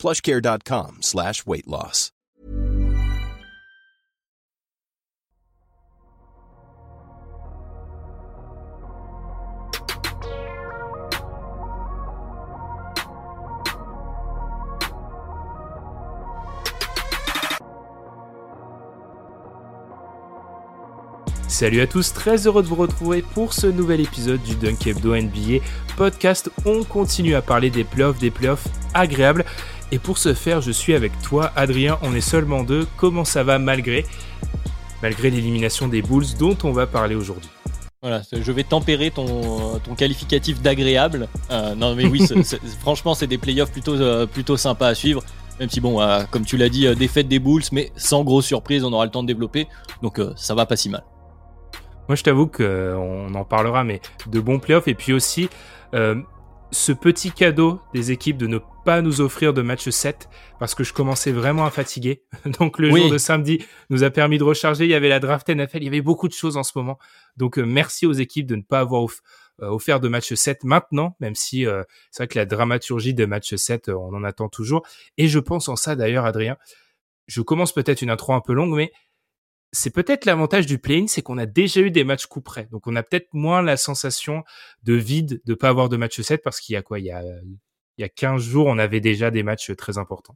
plushcare.com slash weight loss. Salut à tous, très heureux de vous retrouver pour ce nouvel épisode du Dunk NBA podcast. On continue à parler des playoffs, des playoffs agréables. Et pour ce faire, je suis avec toi, Adrien. On est seulement deux. Comment ça va malgré, malgré l'élimination des Bulls dont on va parler aujourd'hui? Voilà, je vais tempérer ton, ton qualificatif d'agréable. Euh, non, mais oui, c'est- c'est- franchement, c'est des playoffs plutôt, euh, plutôt sympas à suivre. Même si, bon, euh, comme tu l'as dit, défaite des Bulls, mais sans grosse surprise, on aura le temps de développer. Donc, ça va pas si mal. Moi, je t'avoue qu'on en parlera, mais de bons playoffs. Et puis aussi, ce petit cadeau des équipes de ne pas nous offrir de match 7, parce que je commençais vraiment à fatiguer. Donc, le Oui. jour de samedi nous a permis de recharger. Il y avait la draft NFL, il y avait beaucoup de choses en ce moment. Donc, euh, merci aux équipes de ne pas avoir off- euh, offert de match 7 maintenant, même si euh, c'est vrai que la dramaturgie de match 7, euh, on en attend toujours. Et je pense en ça d'ailleurs, Adrien. Je commence peut-être une intro un peu longue, mais c'est peut-être l'avantage du play-in, c'est qu'on a déjà eu des matchs coup près. Donc on a peut-être moins la sensation de vide de pas avoir de match 7 parce qu'il y a quoi? Il y a il y a 15 jours, on avait déjà des matchs très importants.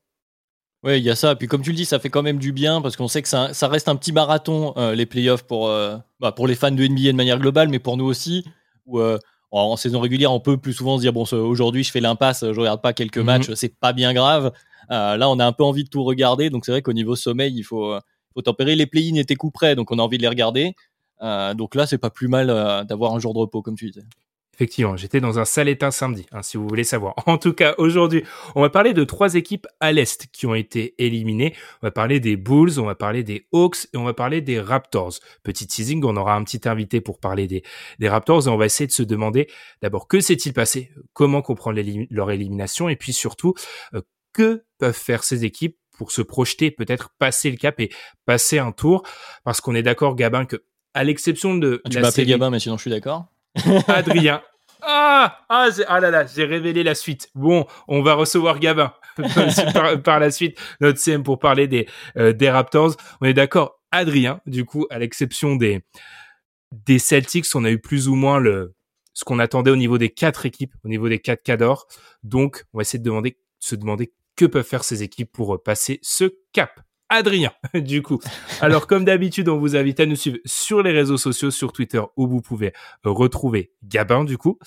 Ouais, il y a ça. Puis, comme tu le dis, ça fait quand même du bien parce qu'on sait que ça, ça reste un petit marathon, euh, les playoffs, pour, euh, bah, pour les fans de NBA de manière globale, mais pour nous aussi, où euh, en, saison régulière, on peut plus souvent se dire bon, aujourd'hui, je fais l'impasse, je regarde pas quelques Mhm. matchs, c'est pas bien grave. Là, on a un peu envie de tout regarder, donc c'est vrai qu'au niveau sommeil, il faut, faut tempérer. Les play-in étaient coup près, donc on a envie de les regarder. Donc là, c'est pas plus mal d'avoir un jour de repos, comme tu disais. Effectivement, j'étais dans un sale état samedi, hein, si vous voulez savoir. En tout cas, aujourd'hui, on va parler de trois équipes à l'Est qui ont été éliminées. On va parler des Bulls, on va parler des Hawks et on va parler des Raptors. Petit teasing, on aura un petit invité pour parler des, des Raptors et on va essayer de se demander d'abord que s'est-il passé, comment comprendre leur élimination et puis surtout, euh, que peuvent faire ces équipes pour se projeter, peut-être passer le cap et passer un tour. Parce qu'on est d'accord, Gabin, que à l'exception de Tu la m'as série- Gabin, mais sinon, je suis d'accord. Adrien. Ah, ah, ah là là, j'ai révélé la suite. Bon, on va recevoir Gabin par, par la suite, notre CM pour parler des, euh, des Raptors. On est d'accord, Adrien, du coup, à l'exception des, des Celtics, on a eu plus ou moins le, ce qu'on attendait au niveau des quatre équipes, au niveau des quatre cadors. Donc, on va essayer de demander, se demander que peuvent faire ces équipes pour euh, passer ce cap. Adrien, du coup. Alors, comme d'habitude, on vous invite à nous suivre sur les réseaux sociaux, sur Twitter, où vous pouvez retrouver Gabin, du coup.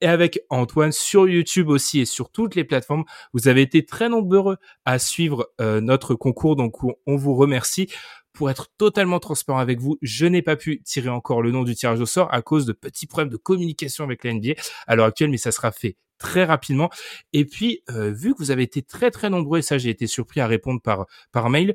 Et avec Antoine sur YouTube aussi et sur toutes les plateformes. Vous avez été très nombreux à suivre euh, notre concours, donc on- vous remercie. Pour être totalement transparent avec vous, je n'ai pas pu tirer encore le nom du tirage au sort à cause de petits problèmes de communication avec la à l'heure actuelle, mais ça sera fait très rapidement. Et puis, euh, vu que vous avez été très très nombreux, et ça j'ai été surpris à répondre par, par mail,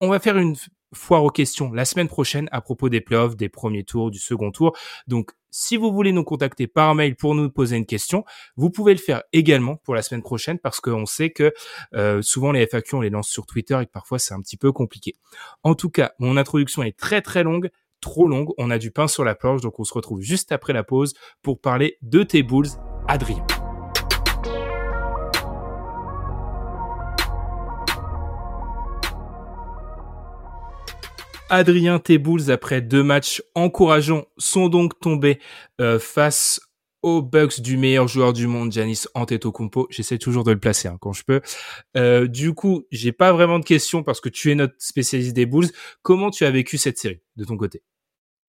on va faire une foire aux questions la semaine prochaine à propos des playoffs, des premiers tours, du second tour. Donc, si vous voulez nous contacter par mail pour nous poser une question, vous pouvez le faire également pour la semaine prochaine parce qu'on sait que euh, souvent les FAQ on les lance sur Twitter et que parfois c'est un petit peu compliqué. En tout cas, mon introduction est très très longue, trop longue. On a du pain sur la planche, donc on se retrouve juste après la pause pour parler de tes Bulls, Adrien. Adrien tes Bulls, après deux matchs encourageants, sont donc tombés euh, face aux Bucks du meilleur joueur du monde, Giannis Antetokounmpo. J'essaie toujours de le placer hein, quand je peux. Euh, du coup, j'ai pas vraiment de questions parce que tu es notre spécialiste des Bulls. Comment tu as vécu cette série de ton côté?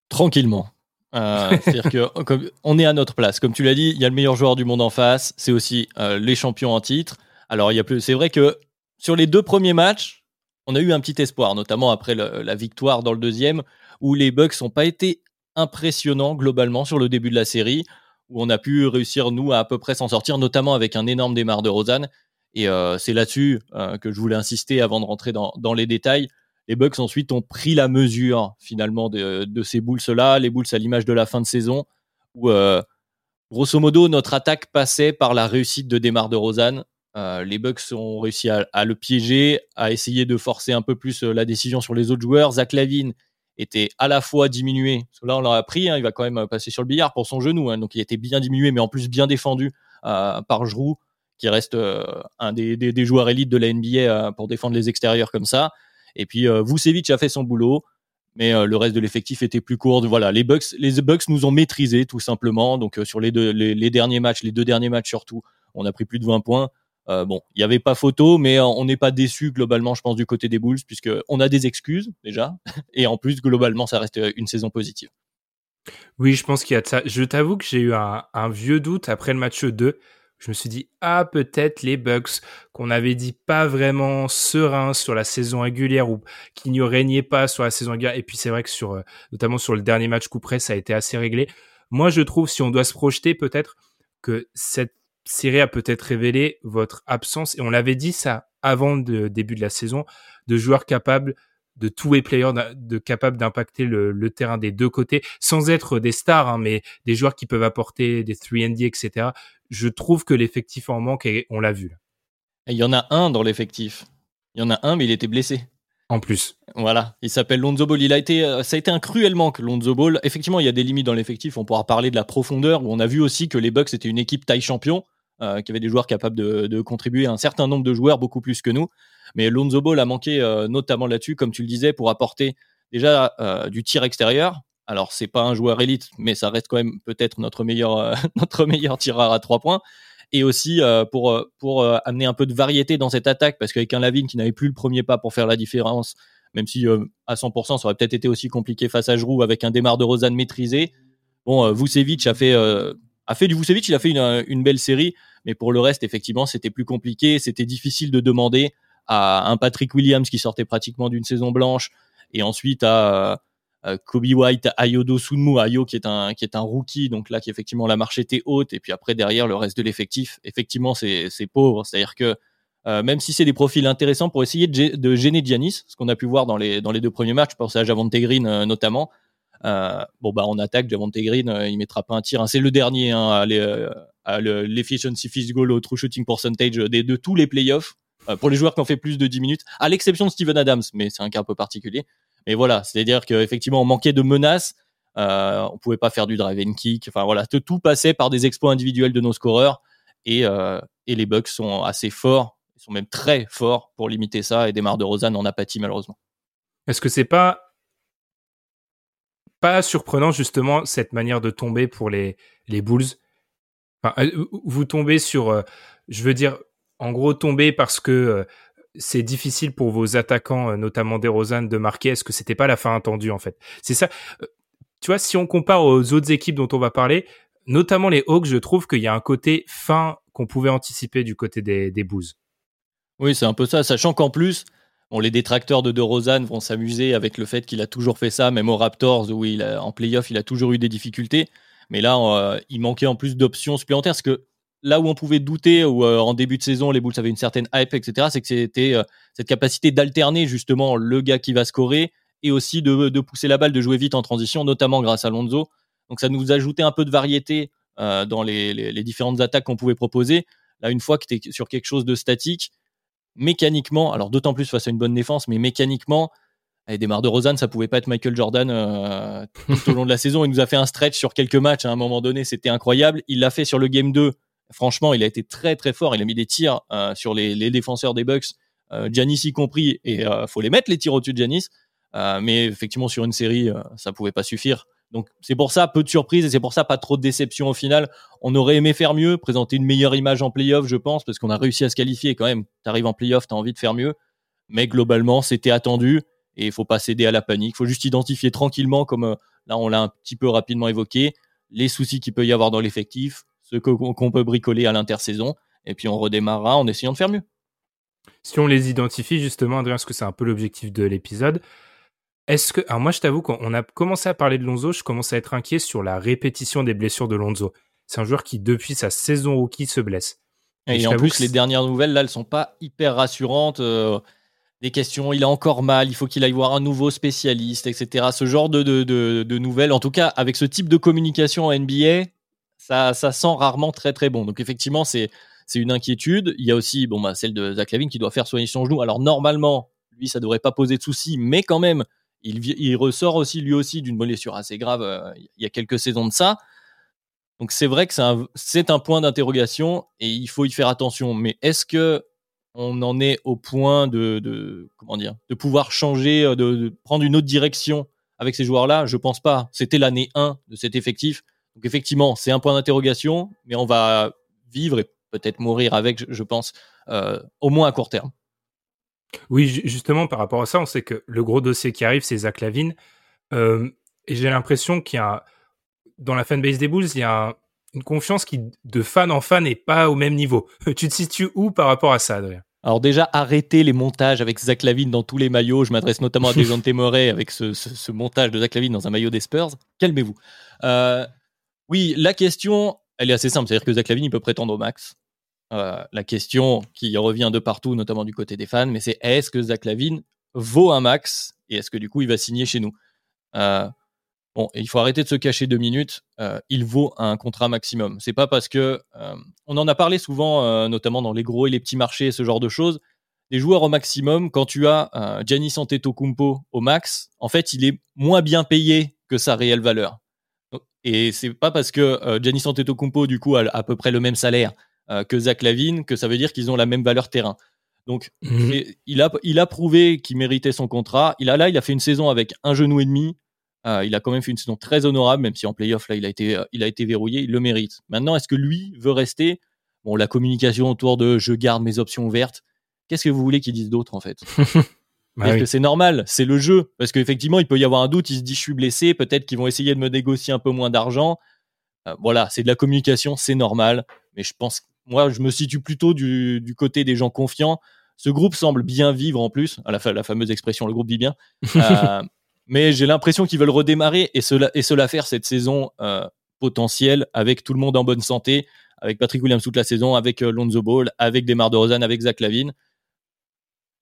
Tranquillement. Euh, C'est-à-dire que comme on est à notre place. Comme tu l'as dit, il y a le meilleur joueur du monde en face. C'est aussi euh, les champions en titre. Alors il y a plus. C'est vrai que sur les deux premiers matchs, on a eu un petit espoir, notamment après la victoire dans le deuxième, où les Bucks n'ont pas été impressionnants globalement sur le début de la série, où on a pu réussir nous à à peu près s'en sortir, notamment avec un énorme démarre de Rosanne. Et c'est là-dessus que je voulais insister avant de rentrer dans, les détails les Bucks ensuite ont pris la mesure finalement de, ces Bulls-là, les Bulls à l'image de la fin de saison, où euh, grosso modo notre attaque passait par la réussite de Demar de Rosanne. Euh, les Bucks ont réussi à, le piéger, à essayer de forcer un peu plus euh, la décision sur les autres joueurs. Zach Lavine était à la fois diminué, parce que là on l'a appris, hein, il va quand même passer sur le billard pour son genou, hein, donc il était bien diminué, mais en plus bien défendu par Giroud, qui reste un des, joueurs élites de la NBA pour défendre les extérieurs comme ça. Et puis euh, Vucevic a fait son boulot, mais euh, le reste de l'effectif était plus court. Voilà, les Bucks, les Bucks nous ont maîtrisés tout simplement. Donc euh, sur les, derniers matchs, les deux derniers matchs surtout, on a pris plus de 20 points. Bon, il n'y avait pas photo, mais on n'est pas déçu globalement, je pense, du côté des Bulls, puisque on a des excuses déjà, et en plus globalement, ça reste une saison positive. Oui, je pense qu'il y a de ça. Je t'avoue que j'ai eu un, vieux doute après le match 2 je me suis dit ah peut-être les Bucks qu'on avait dit pas vraiment sereins sur la saison régulière ou qui n'y régnait pas sur la saison régulière et puis c'est vrai que sur euh, notamment sur le dernier match coup près ça a été assez réglé. Moi je trouve si on doit se projeter peut-être que cette série a peut-être révélé votre absence et on l'avait dit ça avant le début de la saison de joueurs capables de tous les players de capables d'impacter le, terrain des deux côtés sans être des stars hein, mais des joueurs qui peuvent apporter des 3 D etc je trouve que l'effectif en manque et on l'a vu il y en a un dans l'effectif il y en a un mais il était blessé en plus. Voilà, il s'appelle Lonzo Ball. Il a été, euh, ça a été un cruel manque, Lonzo Ball. Effectivement, il y a des limites dans l'effectif. On pourra parler de la profondeur, où on a vu aussi que les Bucks étaient une équipe taille champion, euh, qui avait des joueurs capables de, contribuer, un certain nombre de joueurs, beaucoup plus que nous. Mais Lonzo Ball a manqué euh, notamment là-dessus, comme tu le disais, pour apporter déjà euh, du tir extérieur. Alors c'est pas un joueur élite, mais ça reste quand même peut-être notre meilleur euh, notre meilleur tireur à trois points. Et aussi pour pour amener un peu de variété dans cette attaque, parce qu'avec un Lavine qui n'avait plus le premier pas pour faire la différence, même si à 100% ça aurait peut-être été aussi compliqué face à Giroud avec un démarre de Rosanne maîtrisé. Bon, Vucevic a fait a fait du Vucevic, il a fait une, une belle série, mais pour le reste effectivement c'était plus compliqué, c'était difficile de demander à un Patrick Williams qui sortait pratiquement d'une saison blanche, et ensuite à euh, Kobe White, Ayodo Sunmu, Ayo qui est un qui est un rookie, donc là qui effectivement la marche était haute, et puis après derrière le reste de l'effectif, effectivement c'est c'est pauvre, c'est-à-dire que euh, même si c'est des profils intéressants pour essayer de, gêner Giannis, ce qu'on a pu voir dans les dans les deux premiers matchs, je pense à Javonte Green euh, notamment. Euh, bon bah on attaque Javonte Green, il mettra pas un tir, hein. c'est le dernier hein, à l'efficiency field goal au true shooting percentage de tous les playoffs. Euh, pour les joueurs qui ont fait plus de 10 minutes, à l'exception de Steven Adams, mais c'est un cas un peu particulier. Mais voilà, c'est-à-dire qu'effectivement, on manquait de menaces, euh, on pouvait pas faire du drive and kick, enfin voilà, tout passait par des exploits individuels de nos scoreurs, et, euh, les Bucks sont assez forts, ils sont même très forts pour limiter ça, et Demar de Rosanne en apathie malheureusement. Est-ce que c'est pas pas surprenant justement cette manière de tomber pour les les Bulls euh, Vous tombez sur, je veux dire, en gros tomber parce que euh, c'est difficile pour vos attaquants, euh, notamment DeRozan, de marquer. Est-ce que c'était pas la fin attendue en fait? C'est ça. Euh, tu vois, si on compare aux autres équipes dont on va parler, notamment les Hawks, je trouve qu'il y a un côté fin qu'on pouvait anticiper du côté des, des Bulls. Oui, c'est un peu ça, sachant qu'en plus, bon, les détracteurs de DeRozan vont s'amuser avec le fait qu'il a toujours fait ça, même aux Raptors où il a, en playoff, il a toujours eu des difficultés. Mais là, il manquait en plus d'options supplémentaires, parce que là où on pouvait douter, ou euh, en début de saison, les Bulls avaient une certaine hype, etc., c'est que c'était euh, cette capacité d'alterner justement le gars qui va scorer et aussi de, pousser la balle, de jouer vite en transition, notamment grâce à Lonzo. Donc ça nous ajoutait un peu de variété euh, dans les, différentes attaques qu'on pouvait proposer. Là, une fois que tu es sur quelque chose de statique, mécaniquement, alors d'autant plus face à une bonne défense, mais mécaniquement, avec des marres de Rosanne, ça pouvait pas être Michael Jordan tout au long de la saison. Il nous a fait un stretch sur quelques matchs à un moment donné, c'était incroyable. Il l'a fait sur le game 2 Franchement, il a été très très fort. Il a mis des tirs euh, sur les, défenseurs des Bucks, euh, Giannis y compris, et euh, faut les mettre les tirs au-dessus de Giannis. mais effectivement, sur une série, ça pouvait pas suffire. Donc c'est pour ça peu de surprises et c'est pour ça pas trop de déception au final. On aurait aimé faire mieux, présenter une meilleure image en playoff, je pense, parce qu'on a réussi à se qualifier quand même. T'arrives en playoff, t'as envie de faire mieux, mais globalement c'était attendu et il faut pas céder à la panique. Il faut juste identifier tranquillement, comme là on l'a un petit peu rapidement évoqué, les soucis qu'il peut y avoir dans l'effectif, ce qu'on peut bricoler à l'intersaison, et puis on redémarrera en essayant de faire mieux. Si on les identifie justement, Adrien, parce que c'est un peu l'objectif de l'épisode, est-ce que, alors moi je t'avoue, quand on a commencé à parler de Lonzo, je commence à être inquiet sur la répétition des blessures de Lonzo. C'est un joueur qui, depuis sa saison rookie, se blesse. Et, en plus, les dernières nouvelles, là, elles sont pas hyper rassurantes. des questions, il a encore mal, il faut qu'il aille voir un nouveau spécialiste, etc. Ce genre de, de, de, nouvelles, en tout cas, avec ce type de communication en NBA, ça, ça sent rarement très très bon. Donc effectivement, c'est c'est une inquiétude. Il y a aussi bon bah celle de Zach Lavine qui doit faire soigner son genou. Alors normalement, lui, ça devrait pas poser de soucis, mais quand même, il, ressort aussi lui aussi d'une blessure assez grave euh, il y a quelques saisons de ça. Donc c'est vrai que c'est un, point d'interrogation et il faut y faire attention. Mais est-ce que on en est au point de, comment dire de pouvoir changer, de, de, prendre une autre direction avec ces joueurs-là? Je pense pas. C'était l'année 1 de cet effectif. Donc effectivement, c'est un point d'interrogation, mais on va vivre et peut-être mourir avec, je pense, euh, au moins à court terme. Oui, justement, par rapport à ça, on sait que le gros dossier qui arrive, c'est Zach Lavine. Euh, et j'ai l'impression qu'il y a, dans la fanbase des Bulls, il y a une confiance qui, de fan en fan, n'est pas au même niveau. tu te situes où par rapport à ça, Adrien? Alors déjà, arrêtez les montages avec Zach Lavine dans tous les maillots. Je m'adresse notamment à Dejounte Murray avec ce, montage de Zach Lavine dans un maillot des Spurs. Calmez-vous. Euh, oui, la question, elle est assez simple. C'est-à-dire que Zach Lavine, il peut prétendre au max. Euh, la question qui revient de partout, notamment du côté des fans, mais c'est est-ce que Zach Lavine vaut un max et est-ce que du coup il va signer chez nous? Euh, Bon, il faut arrêter de se cacher deux minutes. Euh, il vaut un contrat maximum. C'est pas parce que on en a parlé souvent, notamment dans les gros et les petits marchés, ce genre de choses. Des joueurs au maximum, quand tu as Giannis Antetokounmpo au max, en fait, il est moins bien payé que sa réelle valeur. Et c'est pas parce que Giannis Antetokounmpo du coup a à peu près le même salaire euh, que Zach Lavine, que ça veut dire qu'ils ont la même valeur terrain. Donc, mhm. il, a, il a prouvé qu'il méritait son contrat. Il a là, il a fait une saison avec un genou et demi. Euh, il a quand même fait une saison très honorable, même si en playoff, là, il a été, euh, il a été verrouillé. Il le mérite. Maintenant, est-ce que lui veut rester? Bon, la communication autour de je garde mes options ouvertes. Qu'est-ce que vous voulez qu'ils disent d'autre, en fait? Parce que c'est normal, c'est le jeu. Parce qu'effectivement, il peut y avoir un doute. Il se dit, je suis blessé. Peut-être qu'ils vont essayer de me négocier un peu moins d'argent. voilà, c'est de la communication, c'est normal. Mais je pense moi, je me situe plutôt du, côté des gens confiants. Ce groupe semble bien vivre en plus, à la, la fameuse expression le groupe vit bien. Euh, mais j'ai l'impression qu'ils veulent redémarrer et cela, et cela faire cette saison euh, potentielle avec tout le monde en bonne santé, avec Patrick Williams toute la saison, avec euh, Lonzo Ball, avec Demar DeRozan, avec Zach Lavine.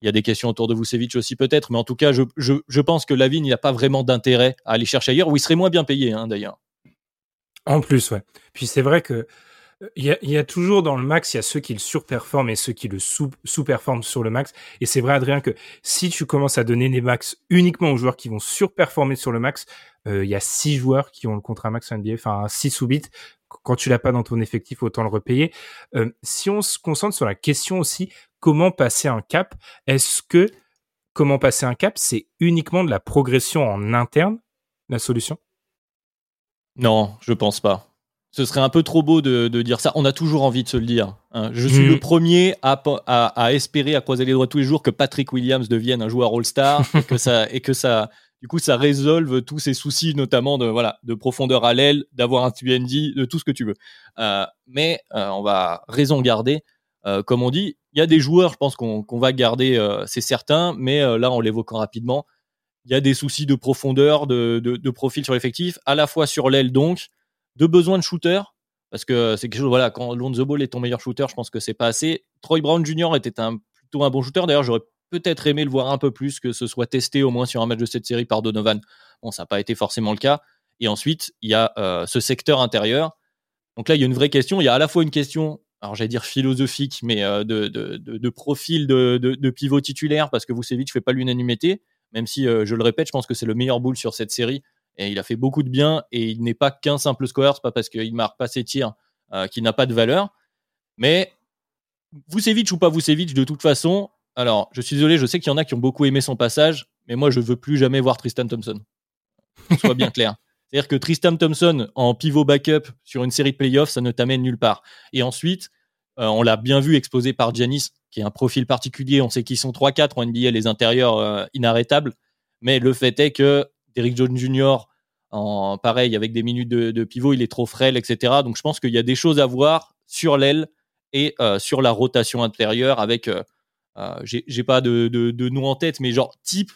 Il y a des questions autour de Vucevic aussi peut-être, mais en tout cas, je, je, pense que Lavine, il n'y a pas vraiment d'intérêt à aller chercher ailleurs, où il serait moins bien payé hein, d'ailleurs. En plus, ouais. Puis c'est vrai que il y, a, toujours dans le max, il y a ceux qui le surperforment et ceux qui le sous-performent sur le max. Et c'est vrai, Adrien, que si tu commences à donner des max uniquement aux joueurs qui vont surperformer sur le max, euh, il y a six joueurs qui ont le contrat max NBA, enfin six sous bits. Quand tu l'as pas dans ton effectif, autant le repayer. Euh, si on se concentre sur la question aussi, comment passer un cap? Est-ce que comment passer un cap, c'est uniquement de la progression en interne, la solution? Non, je pense pas ce serait un peu trop beau de, dire ça. On a toujours envie de se le dire. Hein. Je suis mm. le premier à, espérer, à croiser les doigts tous les jours que Patrick Williams devienne un joueur All-Star et que ça, et que ça, du coup, ça résolve tous ces soucis, notamment de voilà, de profondeur à l'aile, d'avoir un TND, de tout ce que tu veux. Euh, mais euh, on va raison garder. Euh, comme on dit, il y a des joueurs, je pense qu'on va garder, c'est certain. Mais là, en l'évoquant rapidement, il y a des soucis de profondeur, de, de profil sur l'effectif, à la fois sur l'aile donc de besoin de shooter, parce que c'est quelque chose, voilà, quand Lonzo Ball est ton meilleur shooter, je pense que c'est pas assez. Troy Brown Jr. était un, plutôt un bon shooter. D'ailleurs, j'aurais peut-être aimé le voir un peu plus, que ce soit testé au moins sur un match de cette série par Donovan. Bon, ça n'a pas été forcément le cas. Et ensuite, il y a euh, ce secteur intérieur. Donc là, il y a une vraie question. Il y a à la fois une question, alors j'allais dire philosophique, mais euh, de, de, profil de, pivot titulaire, parce que Vucevic ne fait pas l'unanimité, même si, euh, je le répète, je pense que c'est le meilleur boule sur cette série. Et il a fait beaucoup de bien et il n'est pas qu'un simple scoreur, c'est pas parce qu'il marque pas ses tirs euh, qu'il n'a pas de valeur. Mais Vucevic ou pas Vucevic, de toute façon, alors je suis désolé, je sais qu'il y en a qui ont beaucoup aimé son passage, mais moi je veux plus jamais voir Tristan Thompson. Soit bien clair. C'est-à-dire que Tristan Thompson en pivot backup sur une série de playoffs, ça ne t'amène nulle part. Et ensuite, euh, on l'a bien vu exposé par Giannis, qui est un profil particulier. On sait qu'ils sont 3-4 en NBA, les intérieurs euh, inarrêtables. Mais le fait est que Derrick Jones Jr. Pareil, avec des minutes de, pivot, il est trop frêle, etc. Donc je pense qu'il y a des choses à voir sur l'aile et euh, sur la rotation intérieure avec, euh, euh, j'ai pas de, nom en tête, mais genre type,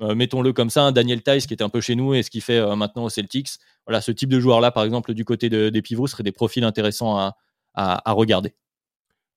mettons-le comme ça, Daniel Tice qui était un peu chez nous et ce qu'il fait maintenant au Celtics. Voilà, ce type de joueur-là, par exemple, du côté des pivots, serait des profils intéressants à, regarder.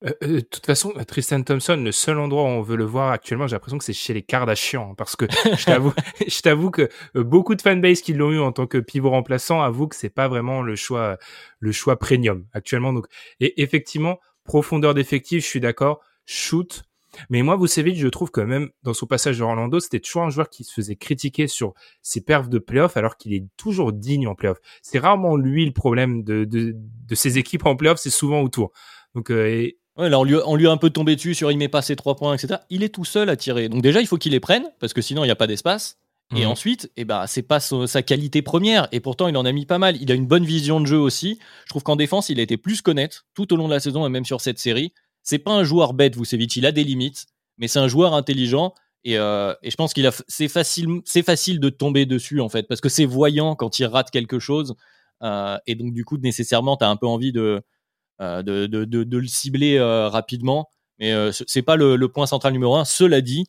Euh, euh, de toute façon, Tristan Thompson, le seul endroit où on veut le voir actuellement, j'ai l'impression que c'est chez les Kardashians, hein, parce que je t'avoue, je t'avoue que euh, beaucoup de fanbase qui l'ont eu en tant que pivot remplaçant avouent que c'est pas vraiment le choix, le choix premium actuellement. Donc, et effectivement, profondeur d'effectif, je suis d'accord. Shoot, mais moi, Vucevic, je trouve que même dans son passage de Orlando, c'était toujours un joueur qui se faisait critiquer sur ses perfs de playoff alors qu'il est toujours digne en playoff. C'est rarement lui le problème de, de, de ses équipes en playoff, c'est souvent autour. Donc, euh, Ouais, là, on lui, on lui a un peu tombé dessus sur il met pas ses trois points, etc. Il est tout seul à tirer. Donc déjà, il faut qu'il les prenne, parce que sinon, il n'y a pas d'espace. Et Mhm. ensuite, eh ben, c'est pas sa, sa qualité première. Et pourtant, il en a mis pas mal. Il a une bonne vision de jeu aussi. Je trouve qu'en défense, il a été plus qu'honnête tout au long de la saison et même sur cette série. C'est pas un joueur bête, Vucevic. Il a des limites, mais c'est un joueur intelligent. Et, euh, et je pense qu'il a, c'est facile, c'est facile de tomber dessus en fait, parce que c'est voyant quand il rate quelque chose. Euh, et donc du coup, nécessairement, t'as un peu envie de, de, de, le cibler euh, rapidement. Mais euh, ce- c'est pas le, point central numéro un. Cela dit,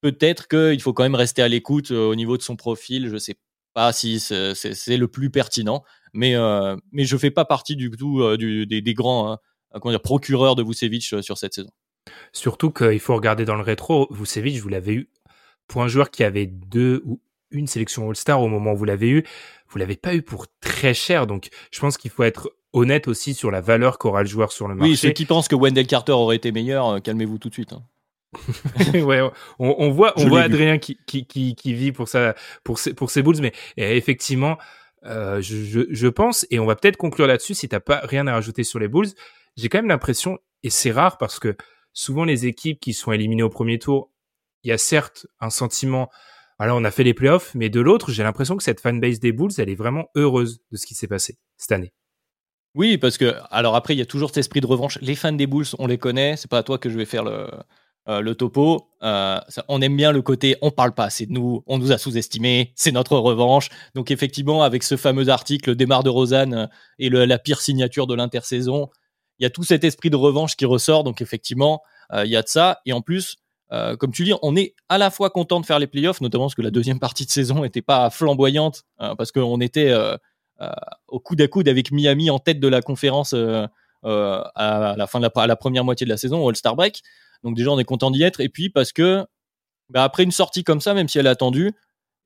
peut-être qu'il faut quand même rester à l'écoute euh, au niveau de son profil. Je sais pas si c'est le plus pertinent, mais euh, mais je fais pas partie du tout euh, des, grands hein, procureurs de Vucevic euh, sur cette saison. Surtout qu'il faut regarder dans le rétro, Vucevic, vous l'avez eu pour un joueur qui avait deux ou une sélection All-Star au moment où vous l'avez eu, vous l'avez pas eu pour très cher. Donc, je pense qu'il faut être honnête aussi sur la valeur qu'aura le joueur sur le marché. Oui, ceux qui pensent que Wendell Carter aurait été meilleur, euh, calmez-vous tout de suite. hein. ouais, on, on voit, on Je voit. Adrien qui, qui, qui, qui vit pour ça, pour ses, pour ses Bulls, mais euh, effectivement, euh, je, je, je pense, et on va peut-être conclure là-dessus si t'as pas rien à rajouter sur les Bulls. J'ai quand même l'impression, et c'est rare parce que souvent les équipes qui sont éliminées au premier tour, il y a certes un sentiment, alors on a fait les playoffs, mais de l'autre, j'ai l'impression que cette fanbase des Bulls, elle est vraiment heureuse de ce qui s'est passé cette année. Oui, parce que alors après, il y a toujours cet esprit de revanche. Les fans des Bulls, on les connaît. C'est pas à toi que je vais faire le, euh, le topo. Euh, ça- on aime bien le côté on parle pas assez de nous, on nous a sous-estimés, c'est notre revanche. Donc effectivement, avec ce fameux article Démarre de Rosanne euh, et la pire signature de l'intersaison, il y a tout cet esprit de revanche qui ressort. Donc effectivement, il y a de ça. Et en plus, comme tu dis, on est à la fois content de faire les playoffs, notamment parce que la deuxième partie de saison n'était pas flamboyante, parce qu'on était au coude à coude avec Miami en tête de la conférence euh, euh, à la fin de la, à la première moitié de la saison, au All-Star Break. Donc déjà, on est content d'y être. Et puis parce que bah, après une sortie comme ça, même si elle est attendue,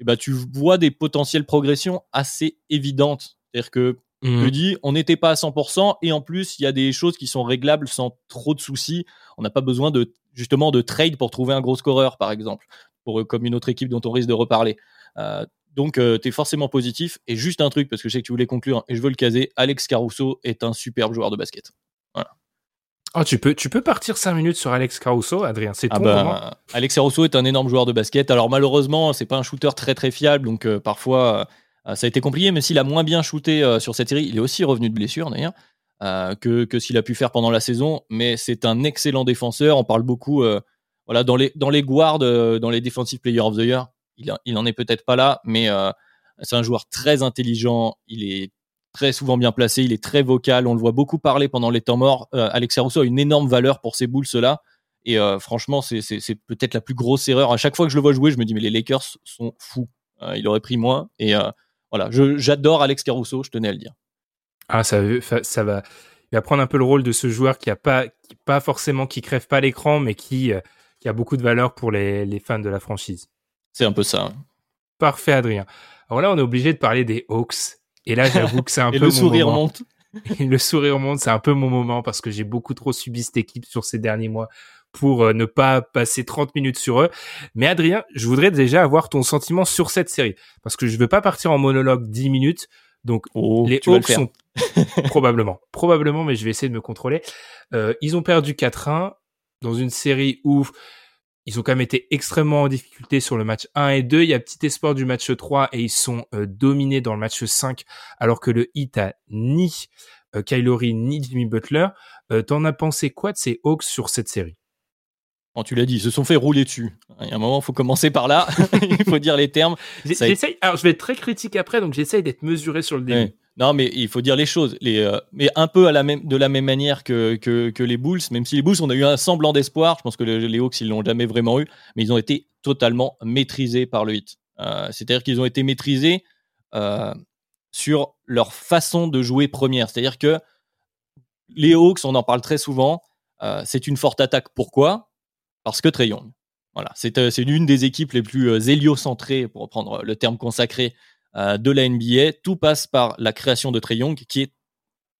eh bah, tu vois des potentielles progressions assez évidentes. C'est-à-dire que je dis, on n'était pas à 100%, et en plus, il y a des choses qui sont réglables sans trop de soucis. On n'a pas besoin de justement de trade pour trouver un gros scoreur, par exemple, pour, euh, comme une autre équipe dont on risque de reparler. Euh, donc, tu es forcément positif. Et juste un truc, parce que je sais que tu voulais conclure, et je veux le caser, Alex Caruso est un superbe joueur de basket. Oh, tu peux, tu peux partir cinq minutes sur Alex Caruso, Adrien. C'est ton Ah bah, moment. Alex Caruso est un énorme joueur de basket. Alors malheureusement, c'est pas un shooter très très fiable, donc euh, parfois euh, ça a été compliqué. Même s'il a moins bien shooté euh, sur cette série, il est aussi revenu de blessure d'ailleurs euh, que, que s'il a pu faire pendant la saison. Mais c'est un excellent défenseur. On parle beaucoup, euh, voilà, dans les dans les guards, euh, dans les defensive player of the year. Il, il en est peut-être pas là, mais euh, c'est un joueur très intelligent. Il est très souvent bien placé. Il est très vocal. On le voit beaucoup parler pendant les temps morts. Euh, Alex Caruso a une énorme valeur pour ces boules là. Et euh, franchement, c'est peut-être la plus grosse erreur. À chaque fois que je le vois jouer, je me dis, mais les Lakers sont fous. Il aurait pris moins. Et voilà, j'adore Alex Caruso, je tenais à le dire. Ah, ça, va. Il va prendre un peu le rôle de ce joueur qui a pas, forcément, qui crève pas l'écran, mais qui, a beaucoup de valeur pour les fans de la franchise. C'est un peu ça. Parfait, Adrien. Alors là, on est obligé de parler des Hawks. Et là, j'avoue que c'est un Et peu le mon sourire moment. monte. le sourire monte, c'est un peu mon moment parce que j'ai beaucoup trop subi cette équipe sur ces derniers mois pour euh, ne pas passer 30 minutes sur eux. Mais Adrien, je voudrais déjà avoir ton sentiment sur cette série parce que je veux pas partir en monologue 10 minutes. Donc Oh, les le Hawks sont probablement, probablement, mais je vais essayer de me contrôler. Euh, ils ont perdu 4-1 dans une série où ils ont quand même été extrêmement en difficulté sur le match 1 et 2. Il y a petit espoir du match 3 et ils sont euh, dominés dans le match 5 alors que le Heat a ni euh, Kylori ni Jimmy Butler. Euh, T'en as pensé quoi de ces Hawks sur cette série? Bon, tu l'as dit, ils se sont fait rouler dessus. Il y a un moment, il faut commencer par là. il faut dire les termes. Ça. Alors je vais être très critique après, donc j'essaye d'être mesuré sur le début. Ouais. Non, mais il faut dire les choses. Euh, mais un peu de la même manière que, les Bulls. Même si les Bulls, on a eu un semblant d'espoir. Je pense que le- les Hawks, ils l'ont jamais vraiment eu. Mais ils ont été totalement maîtrisés par le Heat. Euh, C'est-à-dire qu'ils ont été maîtrisés euh, sur leur façon de jouer première. C'est-à-dire que les Hawks, on en parle très souvent. C'est une forte attaque. Pourquoi? Parce que Trey Young. Voilà, c'est l'une des équipes les plus héliocentrées, pour reprendre le terme consacré de la NBA. Tout passe par la création de Trey Young, qui est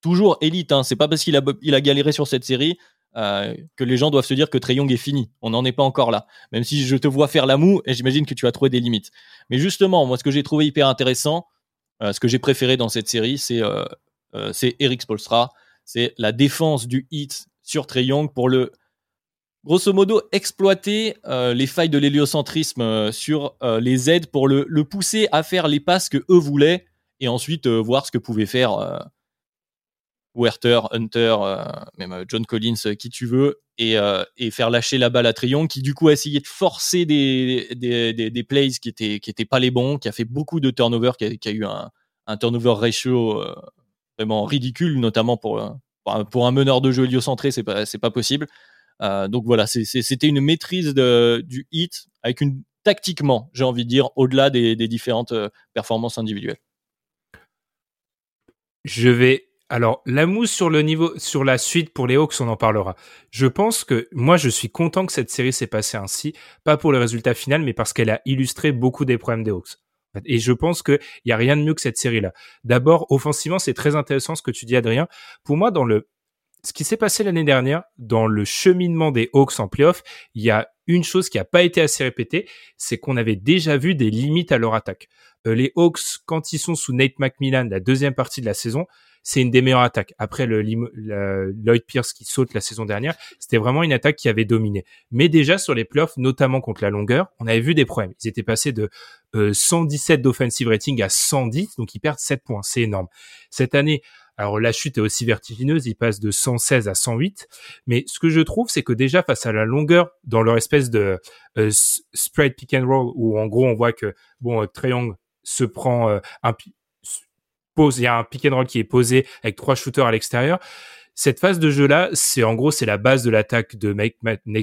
toujours élite. Hein. C'est pas parce qu'il a, il a galéré sur cette série que les gens doivent se dire que Trey Young est fini. On n'en est pas encore là. Même si je te vois faire la moue, et j'imagine que tu as trouvé des limites. Mais justement, moi, ce que j'ai trouvé hyper intéressant, ce que j'ai préféré dans cette série, c'est c'est Eric Spolstra. C'est la défense du hit sur Trey Young pour le grosso modo exploiter euh, les failles de l'héliocentrisme euh, sur euh, les aides pour le, pousser à faire les passes que eux voulaient et ensuite voir ce que pouvait faire Werther, Hunter, même John Collins, qui tu veux, et, faire lâcher la balle à Triong, qui du coup a essayé de forcer des, plays qui étaient, qui étaient pas les bons, qui a fait beaucoup de turnover, qui a, eu un, turnover ratio vraiment ridicule, notamment pour, un meneur de jeu héliocentré, c'est pas, pas possible. Euh, donc voilà, c'était une maîtrise du hit avec une tactiquement, j'ai envie de dire, au-delà des, différentes euh, performances individuelles. Je vais alors, la mousse sur le niveau, sur la suite pour les Hawks, on en parlera. Je pense que moi, je suis content que cette série s'est passée ainsi, pas pour le résultat final, mais parce qu'elle a illustré beaucoup des problèmes des Hawks. Et je pense qu'il y a rien de mieux que cette série-là. D'abord, offensivement, c'est très intéressant ce que tu dis, Adrien. Pour moi, dans le ce qui s'est passé l'année dernière dans le cheminement des Hawks en playoff, il y a une chose qui n'a pas été assez répétée, c'est qu'on avait déjà vu des limites à leur attaque. Euh, les Hawks, quand ils sont sous Nate McMillan, la deuxième partie de la saison, c'est une des meilleures attaques. Après le, Lloyd Pierce qui saute la saison dernière, c'était vraiment une attaque qui avait dominé. Mais déjà sur les playoffs, notamment contre la longueur, on avait vu des problèmes. Ils étaient passés de 117 euh, d'offensive rating à 110, donc ils perdent 7 points. C'est énorme. Cette année, alors la chute est aussi vertigineuse, ils passent de 116 à 108. Mais ce que je trouve, c'est que déjà face à la longueur, dans leur espèce de euh, spread pick and roll, où en gros on voit que bon, euh, Triangle se prend euh, un pose, il y a un pick and roll qui est posé avec trois shooters à l'extérieur. Cette phase de jeu là, c'est en gros c'est la base de l'attaque de Nate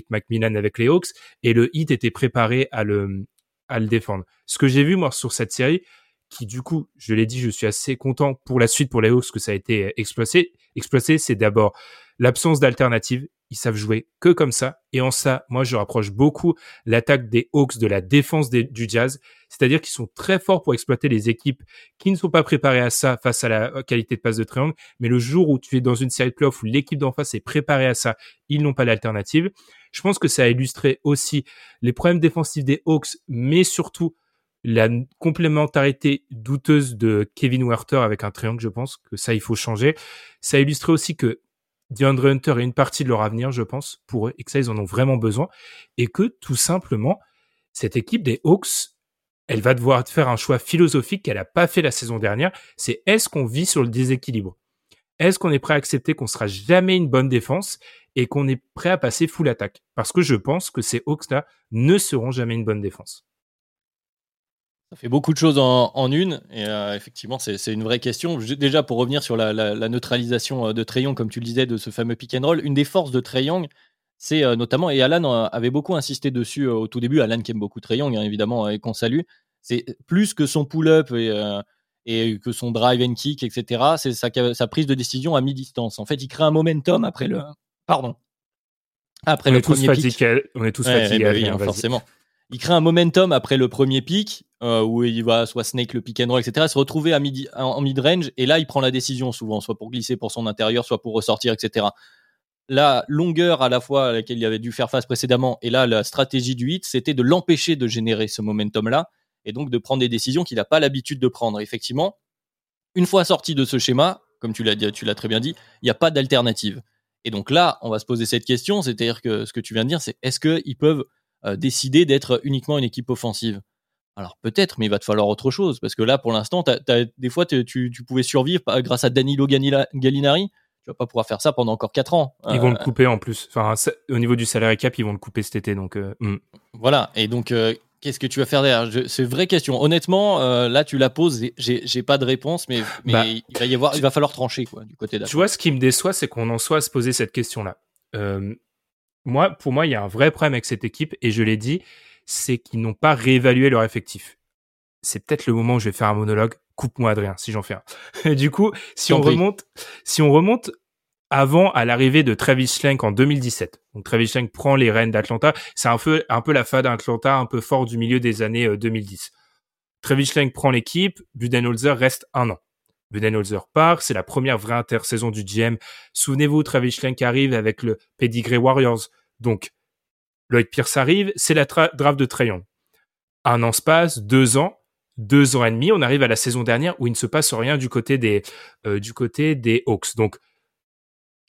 McMillan avec les Hawks et le hit était préparé à le à le défendre. Ce que j'ai vu moi sur cette série, qui du coup, je l'ai dit, je suis assez content pour la suite pour les Hawks que ça a été exploité. Exploité, c'est d'abord l'absence d'alternative. Ils savent jouer que comme ça. Et en ça, moi, je rapproche beaucoup l'attaque des Hawks de la défense du Jazz. C'est-à-dire qu'ils sont très forts pour exploiter les équipes qui ne sont pas préparées à ça face à la qualité de passe de triangle. Mais le jour où tu es dans une série de playoffs où l'équipe d'en face est préparée à ça, ils n'ont pas l'alternative. Je pense que ça a illustré aussi les problèmes défensifs des Hawks, mais surtout la complémentarité douteuse de Kevin Werther avec un triangle, je pense que ça, il faut changer. Ça illustrait aussi que DeAndre Hunter est une partie de leur avenir, je pense, pour eux, et que ça, ils en ont vraiment besoin. Et que, tout simplement, cette équipe des Hawks, elle va devoir faire un choix philosophique qu'elle n'a pas fait la saison dernière. C'est est-ce qu'on vit sur le déséquilibre? Est-ce qu'on est prêt à accepter qu'on sera jamais une bonne défense et qu'on est prêt à passer full attaque? Parce que je pense que ces Hawks-là ne seront jamais une bonne défense. Ça fait beaucoup de choses en, une, et euh, effectivement, c'est une vraie question. Déjà, pour revenir sur la, neutralisation euh, de Trayon, comme tu le disais, de ce fameux pick and roll, une des forces de Trayon, c'est euh, notamment, et Alan avait beaucoup insisté dessus au tout début, Alan qui aime beaucoup Trayon, hein, évidemment, et qu'on salue, c'est plus que son pull-up et, que son drive and kick, etc., c'est sa, prise de décision à mi-distance. En fait, il crée un momentum après le. Pardon. Après on le premier pick. On est tous fatigués. Bah hein, forcément il crée un momentum après le premier pick euh, où il va soit snake le pick and roll, etc. Se retrouver à en mid range et là il prend la décision souvent, soit pour glisser pour son intérieur, soit pour ressortir, etc. La longueur à la fois à laquelle il avait dû faire face précédemment et là la stratégie du hit, c'était de l'empêcher de générer ce momentum là et donc de prendre des décisions qu'il n'a pas l'habitude de prendre. Effectivement, une fois sorti de ce schéma, comme tu l'as tu l'as très bien dit, il n'y a pas d'alternative. Et donc là, on va se poser cette question, c'est-à-dire que ce que tu viens de dire, c'est est-ce qu'ils peuvent euh, décider d'être uniquement une équipe offensive. Alors peut-être, mais il va te falloir autre chose parce que là, pour l'instant, des fois, tu, pouvais survivre grâce à Danilo Gallinari. Tu vas pas pouvoir faire ça pendant encore 4 ans. Ils vont le euh, couper en plus. Enfin, au niveau du salaire cap, ils vont le couper cet été. Donc, euh, hmm. voilà. Et donc, qu'est-ce que tu vas faire derrière? C'est une vraie question. Honnêtement, là, tu la poses. J'ai pas de réponse, mais, bah, il va y avoir, il va falloir trancher quoi du côté. Tu vois, ce qui me déçoit, c'est qu'on en soit à se poser cette question-là moi, pour moi, il y a un vrai problème avec cette équipe, et je l'ai dit, c'est qu'ils n'ont pas réévalué leur effectif. C'est peut-être le moment où je vais faire un monologue. Coupe-moi, Adrien, si j'en fais un. du coup, si on remonte, si on remonte avant à l'arrivée de Travis Schlenk en 2017. Donc Travis Schlenk prend les rênes d'Atlanta. C'est un peu, un peu la fin d'Atlanta, un peu fort du milieu des années 2010. Euh, Travis Schlenk prend l'équipe, Budenholzer reste un an. Budenholzer part, c'est la première vraie intersaison du GM. Souvenez-vous, Travis Schlenk arrive avec le Pedigree Warriors. Donc, Lloyd Pierce arrive, c'est la draft de Trayon. Un an se passe, deux ans, deux ans et demi, on arrive à la saison dernière où il ne se passe rien du côté des, euh, Hawks. Donc,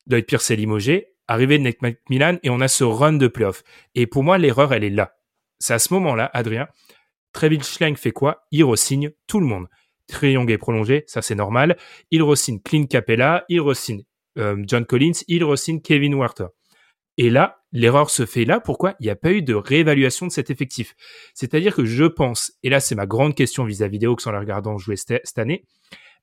Lloyd Pierce est limogé, arrivé de Nick McMillan et on a ce run de playoff. Et pour moi, l'erreur, elle est là. C'est à ce moment-là, Adrien, Travis Schlenk fait quoi? Il re-signe tout le monde. Triangle est prolongé, ça c'est normal. Il re-signe Clint Capella, il re-signe euh, John Collins, il re-signe Kevin Werther. Et là, l'erreur se fait là. Pourquoi? Il n'y a pas eu de réévaluation de cet effectif C'est-à-dire que je pense, et là c'est ma grande question vis-à-vis des Hawks en les regardant jouer cette année,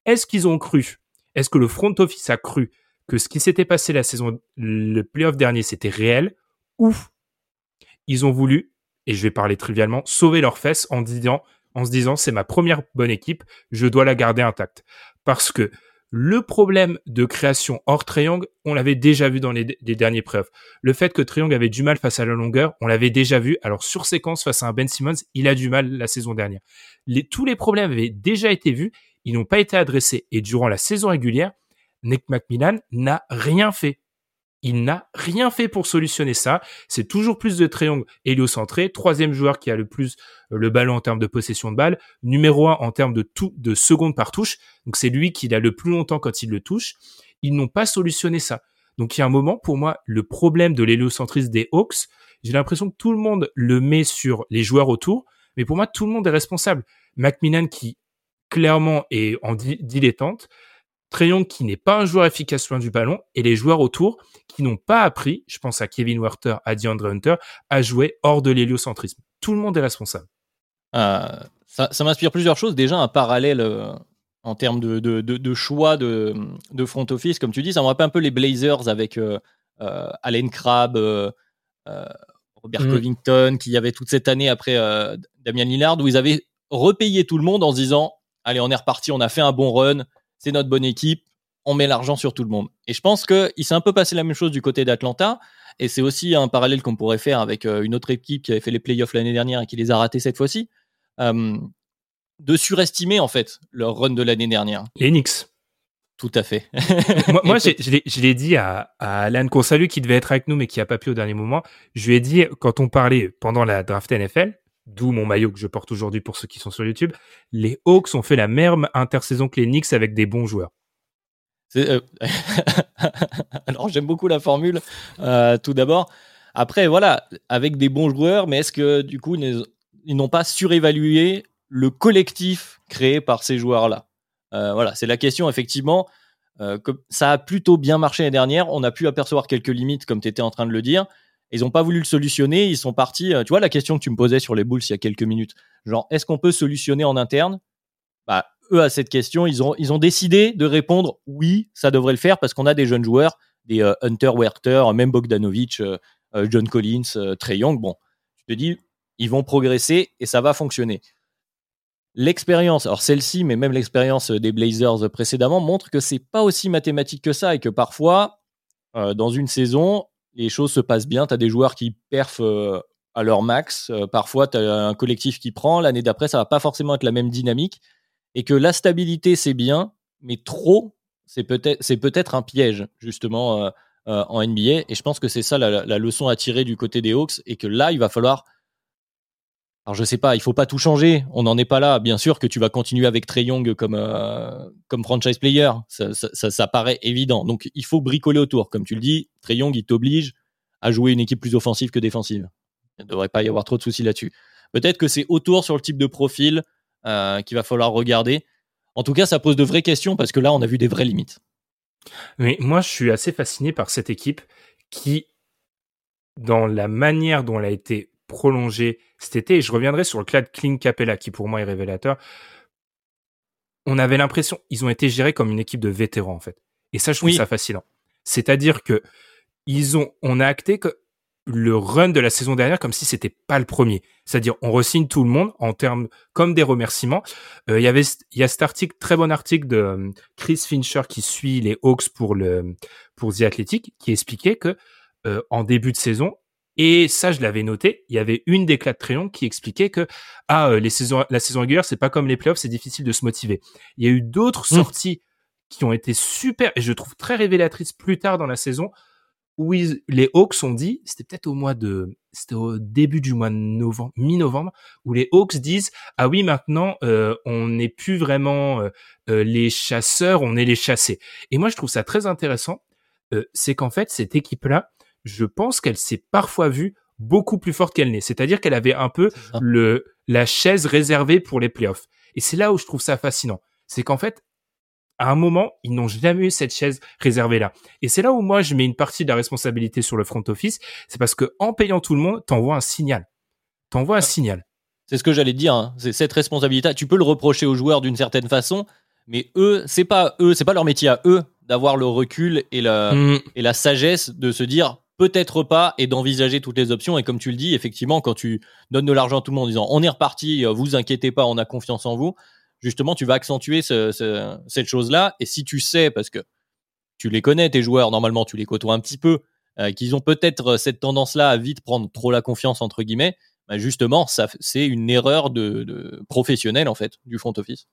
est-ce qu'ils ont cru, est-ce que le front office a cru que ce qui s'était passé la saison, le playoff dernier, c'était réel, ou ils ont voulu, et je vais parler trivialement, sauver leurs fesses en disant, en se disant, c'est ma première bonne équipe, je dois la garder intacte. Parce que le problème de création hors triangle, on l'avait déjà vu dans les, derniers preuves. Le fait que triangle avait du mal face à la longueur, on l'avait déjà vu. Alors sur séquence face à un Ben Simmons, il a du mal la saison dernière. tous les problèmes avaient déjà été vus, ils n'ont pas été adressés. Et durant la saison régulière, Nick McMillan n'a rien fait. Il n'a rien fait pour solutionner ça. C'est toujours plus de triangle héliocentré. Troisième joueur qui a le plus euh, le ballon en termes de possession de balle. Numéro un en termes de tout, de secondes par touche. Donc c'est lui qui l'a le plus longtemps quand il le touche. Ils n'ont pas solutionné ça. Donc il y a un moment, pour moi, le problème de l'héliocentrisme des Hawks, j'ai l'impression que tout le monde le met sur les joueurs autour. Mais pour moi, tout le monde est responsable. Macmillan qui clairement est en dilettante. Trayon qui n'est pas un joueur efficace loin du ballon et les joueurs autour qui n'ont pas appris, je pense à Kevin Werther, à DeAndre Hunter, à jouer hors de l'héliocentrisme. Tout le monde est responsable. Euh, ça, m'inspire plusieurs choses. Déjà, un parallèle euh, en termes de, choix de, front office, comme tu dis, ça me rappelle un peu les Blazers avec euh, Allen Crabbe, Robert mm. Covington, qui y avait toute cette année après Damian Lillard, où ils avaient repayé tout le monde en se disant Allez, on est reparti, on a fait un bon run, c'est notre bonne équipe, on met l'argent sur tout le monde. Et je pense qu'il s'est un peu passé la même chose du côté d'Atlanta. Et c'est aussi un parallèle qu'on pourrait faire avec euh, une autre équipe qui avait fait les playoffs l'année dernière et qui les a ratés cette fois-ci. Euh, de surestimer en fait leur run de l'année dernière. Les Knicks. Tout à fait. moi, je l'ai dit à, à Alan qu'on salue, qui devait être avec nous, mais qui a pas pu au dernier moment. Je lui ai dit, quand on parlait pendant la draft NFL, d'où mon maillot que je porte aujourd'hui pour ceux qui sont sur YouTube, les Hawks ont fait la meilleure intersaison que les avec des bons joueurs. Euh, alors j'aime beaucoup la formule, euh, tout d'abord. Après, voilà, avec des bons joueurs, mais est-ce que du coup, ils n'ont pas surévalué le collectif créé par ces joueurs-là? Euh, Voilà, c'est la question, effectivement. ça a plutôt bien marché l'année dernière. On a pu apercevoir quelques limites, comme tu étais en train de le dire. Ils n'ont pas voulu le solutionner. Ils sont partis. Euh, tu vois la question que tu me posais sur les Bulls il y a quelques minutes. Genre, est-ce qu'on peut solutionner en interne? Bah, eux à cette question, ils ont ils ont décidé de répondre oui, ça devrait le faire parce qu'on a des jeunes joueurs, des euh, Hunter Werther, même Bogdanovic, euh, John Collins, Trey Young. Bon, tu te dis, ils vont progresser et ça va fonctionner. L'expérience, alors celle-ci, mais même l'expérience des Blazers précédemment montre que c'est pas aussi mathématique que ça et que parfois, dans une saison, les choses se passent bien. Tu as des joueurs qui perfent euh, à leur max. Euh, parfois, tu as un collectif qui prend. L'année d'après, ça va pas forcément être la même dynamique. Et que la stabilité, c'est bien, mais trop, c'est peut-être peut-être un piège, justement, euh, en NBA. Et je pense que c'est ça la, la, leçon à tirer du côté des Hawks. Et que là, il va falloir alors je sais pas, il faut pas tout changer. On n'en est pas là. Bien sûr que tu vas continuer avec Trey Young comme euh, comme franchise player, ça, ça, paraît évident. Donc il faut bricoler autour, comme tu le dis. Trey Young, il t'oblige à jouer une équipe plus offensive que défensive. Il ne devrait pas y avoir trop de soucis là-dessus. Peut-être que c'est autour sur le type de profil euh, qu'il va falloir regarder. En tout cas, ça pose de vraies questions parce que là, on a vu des vraies limites. Mais moi, je suis assez fasciné par cette équipe qui, dans la manière dont elle a été prolongé cet été. Et je reviendrai sur le cas de Clint Capella, qui pour moi est révélateur. On avait l'impression, ils ont été gérés comme une équipe de vétérans, en fait. Et ça, je trouve ça fascinant. C'est-à-dire que ils ont, on a acté que le run de la saison dernière comme si c'était pas le premier. C'est-à-dire, on resigne tout le monde en termes comme des remerciements. Euh, Il y avait, il y a cet article, très bon article de euh, Chris Fincher qui suit les Hawks pour le pour The Athletic, qui expliquait que euh, en début de saison, et ça, je l'avais noté. Il y avait une d'éclat de crayon qui expliquait que ah euh, les saisons, la saison régulière, c'est pas comme les playoffs, c'est difficile de se motiver. Il y a eu d'autres Mm. sorties qui ont été super et je trouve très révélatrices plus tard dans la saison où ils- les Hawks ont dit, c'était peut-être au mois de, c'était au début du mois de novembre, mi-novembre, où les Hawks disent ah oui maintenant euh, on n'est plus vraiment euh, euh, les chasseurs, on est les chassés. Et moi je trouve ça très intéressant, euh, c'est qu'en fait cette équipe-là, je pense qu'elle s'est parfois vue beaucoup plus forte qu'elle n'est. C'est-à-dire qu'elle avait un peu le la chaise réservée pour les playoffs. Et c'est là où je trouve ça fascinant. C'est qu'en fait, à un moment, ils n'ont jamais eu cette chaise réservée là. Et c'est là où moi je mets une partie de la responsabilité sur le front office, c'est parce que en payant tout le monde, t'envoies un signal. T'envoies un signal. C'est ce que j'allais te dire. hein. C'est cette responsabilité. Tu peux le reprocher aux joueurs d'une certaine façon, mais eux, c'est pas eux, c'est pas leur métier à eux d'avoir le recul et la, Mm. et la sagesse de se dire peut-être pas et d'envisager toutes les options. Et comme tu le dis, effectivement, quand tu donnes de l'argent à tout le monde en disant on est reparti, euh, vous inquiétez pas, on a confiance en vous, justement, tu vas accentuer ce- ce- cette chose-là. Et si tu sais, parce que tu les connais, tes joueurs, normalement, tu les côtoies un petit peu, euh, qu'ils ont peut-être cette tendance-là à vite prendre trop la confiance, entre guillemets, bah justement, ça, c'est une erreur de, professionnelle, en fait, du front office.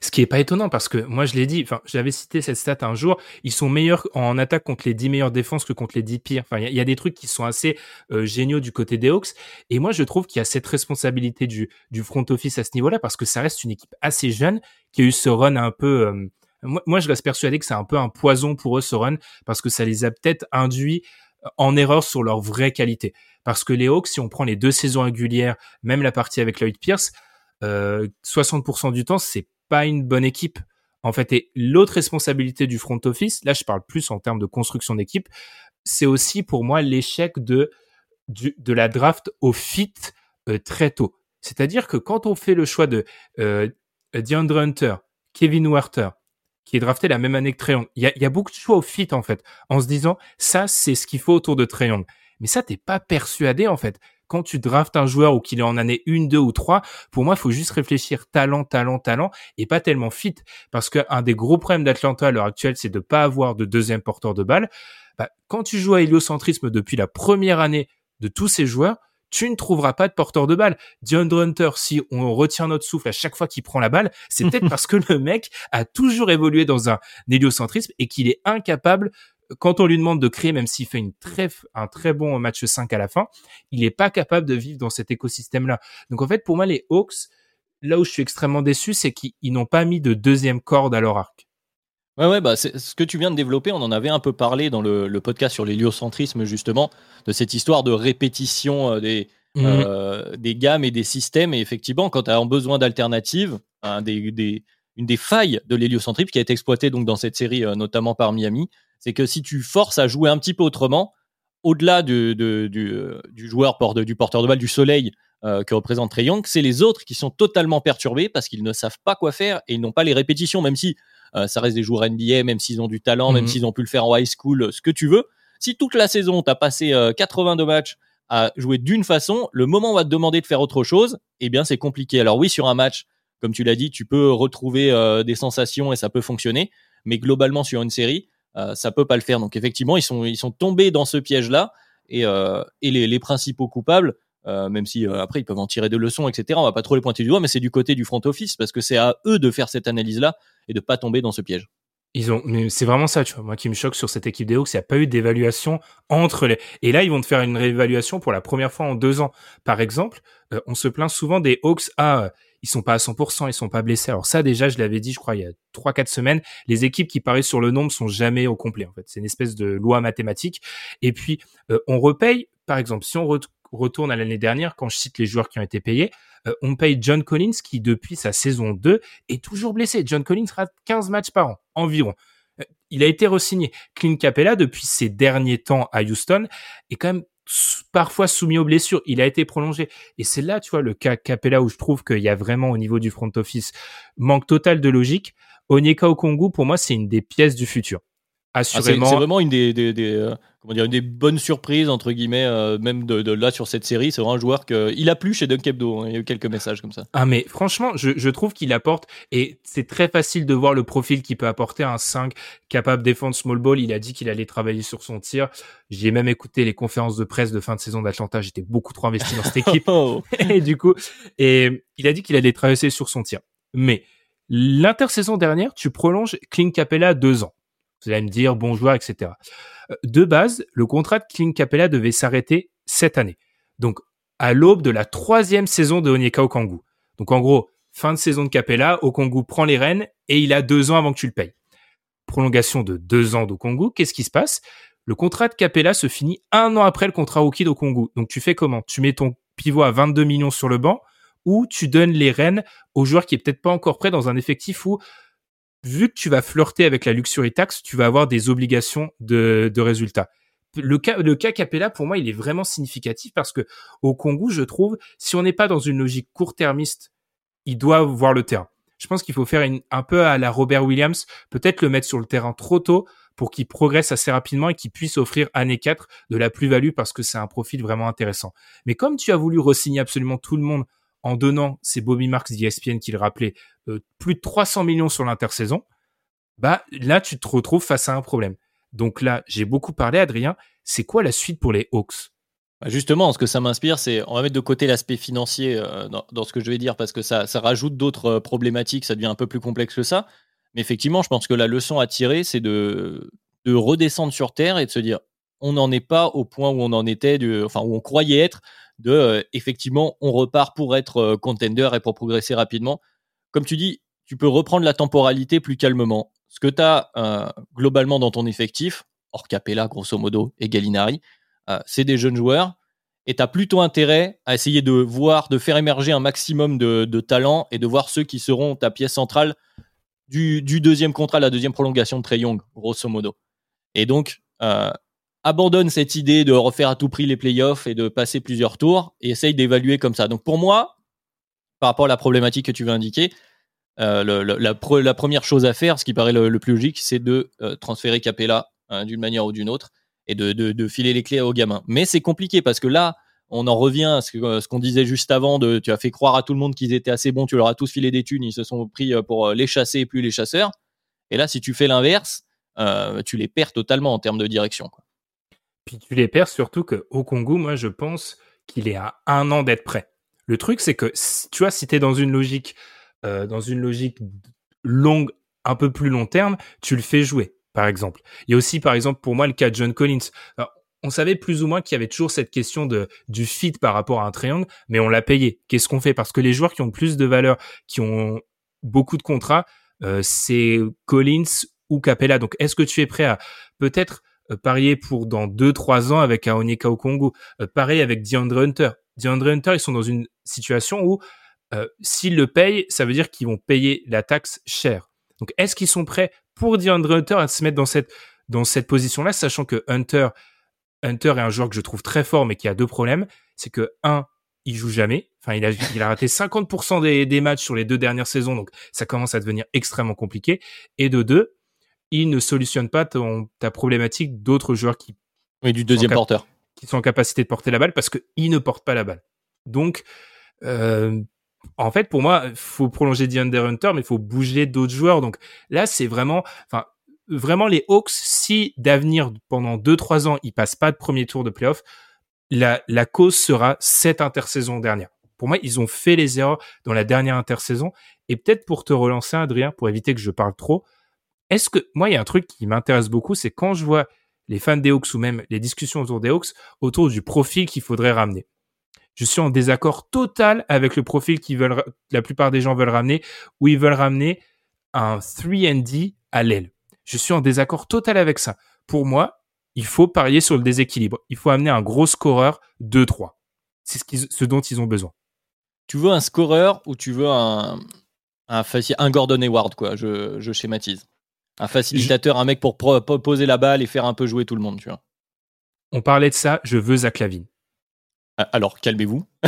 Ce qui est pas étonnant parce que moi je l'ai dit, enfin j'avais cité cette stat un jour, ils sont meilleurs en attaque contre les 10 meilleures défenses que contre les 10 pires. Enfin il y, a- des trucs qui sont assez euh, géniaux du côté des Hawks et moi je trouve qu'il y a cette responsabilité du du front office à ce niveau-là parce que ça reste une équipe assez jeune qui a eu ce run un peu euh, moi, moi je reste persuadé que c'est un peu un poison pour eux ce run parce que ça les a peut-être induits en erreur sur leur vraie qualité. Parce que les Hawks, si on prend les deux saisons régulières, même la partie avec Lloyd Pierce, euh, 60% du temps, c'est pas une bonne équipe. En fait, et l'autre responsabilité du front office, là je parle plus en termes de construction d'équipe, c'est aussi pour moi l'échec de de la draft au fit euh, très tôt. C'est-à-dire que quand on fait le choix de euh, DeAndre Hunter, Kevin Werther, qui est drafté la même année que Trae Young, il y a, beaucoup de choix au fit en fait, en se disant ça c'est ce qu'il faut autour de Trae Young. Mais ça t'es pas persuadé en fait. Quand tu draftes un joueur ou qu'il est en année 1, 2 ou 3, pour moi, il faut juste réfléchir talent, talent, talent et pas tellement fit. Parce qu'un des gros problèmes d'Atlanta à l'heure actuelle, c'est de pas avoir de deuxième porteur de balle. Bah, quand tu joues à héliocentrisme depuis la première année de tous ces joueurs, tu ne trouveras pas de porteur de balle. DeAndre Hunter, si on retient notre souffle à chaque fois qu'il prend la balle, c'est peut-être parce que le mec a toujours évolué dans un héliocentrisme et qu'il est incapable, quand on lui demande de créer, même s'il fait une très, un très bon match 5 à la fin, il n'est pas capable de vivre dans cet écosystème-là. Donc en fait, pour moi, les Hawks, là où je suis extrêmement déçu, c'est qu'ils ils n'ont pas mis de deuxième corde à leur arc. Ouais, ouais, bah, ce que tu viens de développer, on en avait un peu parlé dans le, le podcast sur l'héliocentrisme, justement, de cette histoire de répétition euh, des, euh, des gammes et des systèmes. Et effectivement, quand tu as besoin d'alternatives, un des, des- une des failles de l'héliocentrisme qui a été exploitée donc, dans cette série, euh, notamment par Miami, c'est que si tu forces à jouer un petit peu autrement, au-delà du, de- du, euh, du joueur du porteur de balle, du soleil euh, que représente Trey Young, c'est les autres qui sont totalement perturbés parce qu'ils ne savent pas quoi faire et ils n'ont pas les répétitions, même si euh, ça reste des joueurs NBA, même s'ils ont du talent, même Mhm. s'ils ont pu le faire en high school, ce que tu veux. Si toute la saison, tu as passé euh, 82 matchs à jouer d'une façon, le moment où on va te demander de faire autre chose, eh bien, c'est compliqué. Alors oui, sur un match, comme tu l'as dit, tu peux retrouver des sensations et ça peut fonctionner, mais globalement, sur une série, ça peut pas le faire. Donc effectivement, ils sont, ils sont tombés dans ce piège-là et, euh, et les, les principaux coupables, euh, même si euh, après ils peuvent en tirer des leçons, etc. On va pas trop les pointer du doigt, mais c'est du côté du front office parce que c'est à eux de faire cette analyse-là et de pas tomber dans ce piège. Ils ont, mais c'est vraiment ça, tu vois. Moi, qui me choque sur cette équipe des Hawks, il n'y a pas eu d'évaluation entre les. Et là, ils vont te faire une réévaluation pour la première fois en deux ans. Par exemple, euh, on se plaint souvent des Hawks. Ah, euh, ils sont pas à 100%, ils sont pas blessés. Alors ça, déjà, je l'avais dit, je crois, il y a trois, quatre semaines. Les équipes qui paraissent sur le nombre sont jamais au complet. En fait, c'est une espèce de loi mathématique. Et puis, euh, on repaye. Par exemple, si on re- retourne à l'année dernière, quand je cite les joueurs qui ont été payés, euh, on paye John Collins qui, depuis sa saison 2, est toujours blessé. John Collins rate 15 matchs par an, environ. Euh, Il a été re-signé. Clint Capella, depuis ses derniers temps à Houston, est quand même parfois soumis aux blessures. Il a été prolongé. Et c'est là, tu vois, le cas Capella où je trouve qu'il y a vraiment au niveau du front office manque total de logique. Onyeka Okongu, pour moi, c'est une des pièces du futur. Ah, c'est Assurément. c'est vraiment une des, des, des, euh, comment dire, des bonnes surprises, entre guillemets, euh, même de, là sur cette série. C'est vraiment un joueur que. Il a plu chez Dunkebdo. Hein, il y a eu quelques messages comme ça. Ah, mais franchement, je, trouve qu'il apporte, et c'est très facile de voir le profil qu'il peut apporter un 5 capable de défendre small ball. Il a dit qu'il allait travailler sur son tir. J'ai même écouté les conférences de presse de fin de saison d'Atlanta. J'étais beaucoup trop investi dans cette équipe. Oh. et du coup, et il a dit qu'il allait travailler sur son tir. Mais l'intersaison dernière, tu prolonges Clint Capella deux ans. Vous allez me dire, bon joueur, etc. Euh, de base, le contrat de Clint Capella devait s'arrêter cette année. Donc, à l'aube de la troisième saison de Onyeka Okangu. Donc, en gros, fin de saison de Capella, Okangu prend les rênes et il a deux ans avant que tu le payes. Prolongation de deux ans d'Okangu, qu'est-ce qui se passe? Le contrat de Capella se finit un an après le contrat rookie d'Okangu. Donc, tu fais comment? Tu mets ton pivot à 22 millions sur le banc ou tu donnes les rênes au joueur qui est peut-être pas encore prêt dans un effectif où vu que tu vas flirter avec la luxury tax, tu vas avoir des obligations de, résultats. Le cas, le cas Capella, pour moi, il est vraiment significatif parce que au Congo, je trouve, si on n'est pas dans une logique court-termiste, il doit voir le terrain. Je pense qu'il faut faire un peu à la Robert Williams, peut-être le mettre sur le terrain trop tôt pour qu'il progresse assez rapidement et qu'il puisse offrir année 4 de la plus-value parce que c'est un profil vraiment intéressant. Mais comme tu as voulu re-signer absolument tout le monde en donnant, c'est Bobby Marks d'ESPN qui le rappelait, euh, plus de 300 millions sur l'intersaison, bah là tu te retrouves face à un problème. Donc là, j'ai beaucoup parlé, Adrien. C'est quoi la suite pour les Hawks? Bah, Justement, ce que ça m'inspire, c'est on va mettre de côté l'aspect financier euh, dans, ce que je vais dire parce que ça, ça rajoute d'autres euh, problématiques, ça devient un peu plus complexe que ça. Mais effectivement, je pense que la leçon à tirer, c'est de, de redescendre sur terre et de se dire on n'en est pas au point où on en était, enfin où on croyait être, de effectivement on repart pour être contender et pour progresser rapidement comme tu dis, tu peux reprendre la temporalité plus calmement. Ce que tu as euh, globalement dans ton effectif, hors Capella grosso modo et Gallinari, euh, c'est des jeunes joueurs et tu as plutôt intérêt à essayer de voir, de faire émerger un maximum de, talents et de voir ceux qui seront ta pièce centrale du, deuxième contrat, la deuxième prolongation de Trey Young, grosso modo. Et donc, euh, abandonne cette idée de refaire à tout prix les playoffs et de passer plusieurs tours et essaye d'évaluer comme ça. Donc pour moi, par rapport à la problématique que tu veux indiquer, euh, la, première chose à faire, ce qui paraît le, plus logique, c'est de euh, transférer Capella hein, d'une manière ou d'une autre et de, filer les clés aux gamins. Mais c'est compliqué parce que là, on en revient à ce, euh, qu'on disait juste avant de tu as fait croire à tout le monde qu'ils étaient assez bons, tu leur as tous filé des thunes, ils se sont pris pour les chasser et plus les chasseurs. Et là, si tu fais l'inverse, tu les perds totalement en termes de direction. Puis tu les perds surtout que au Congo, moi, je pense qu'il est à un an d'être prêt. Le truc, c'est que, tu vois, si tu dans une logique, euh, dans une logique longue, un peu plus long terme, tu le fais jouer, par exemple. Il y a aussi, par exemple, pour moi, le cas de John Collins. on savait plus ou moins qu'il y avait toujours cette question de du fit par rapport à un triangle, mais on l'a payé. Qu'est-ce qu'on fait? Parce que les joueurs qui ont plus de valeur, qui ont beaucoup de contrats, euh, c'est Collins ou Capella. Donc, est-ce que tu es prêt à peut-être parier pour dans deux trois ans avec un Onyeka Congo, pareil avec DeAndre Hunter. DeAndre Hunter, ils sont dans une situation où euh, s'ils le payent, ça veut dire qu'ils vont payer la taxe chère. Donc, est-ce qu'ils sont prêts pour DeAndre Hunter à se mettre dans cette dans cette position-là, sachant que Hunter Hunter est un joueur que je trouve très fort, mais qui a deux problèmes. C'est que un, il joue jamais. Enfin, il a, il a raté 50% des, des, matchs sur les deux dernières saisons, donc ça commence à devenir extrêmement compliqué. Et de deux, il ne solutionne pas ton, ta problématique d'autres joueurs qui. Oui, du deuxième porteur qui sont en capacité de porter la balle parce qu'ils ne portent pas la balle. Donc, euh, en fait, pour moi, faut prolonger DeAndre Hunter, mais il faut bouger d'autres joueurs. Donc là, c'est vraiment, enfin, vraiment les Hawks, si d'avenir pendant 2-3 ans, ils passent pas de premier tour de playoff, la, la cause sera cette intersaison dernière. Pour moi, ils ont fait les erreurs dans la dernière intersaison. Et peut-être pour te relancer, Adrien, pour éviter que je parle trop, est-ce que moi, il y a un truc qui m'intéresse beaucoup, c'est quand je vois les fans des Hawks ou même les discussions autour des Hawks autour du profil qu'il faudrait ramener. Je suis en désaccord total avec le profil qu'ils veulent, la plupart des gens veulent ramener, où ils veulent ramener un 3D à l'aile. Je suis en désaccord total avec ça. Pour moi, il faut parier sur le déséquilibre. Il faut amener un gros scoreur 2-3. C'est ce, dont ils ont besoin. Tu veux un scoreur ou tu veux un, un, Gordon Hayward, quoi? Je schématise. Un facilitateur, un mec pour poser la balle et faire un peu jouer tout le monde, tu vois. On parlait de ça, je veux Zach Lavine. Ah, alors, calmez-vous.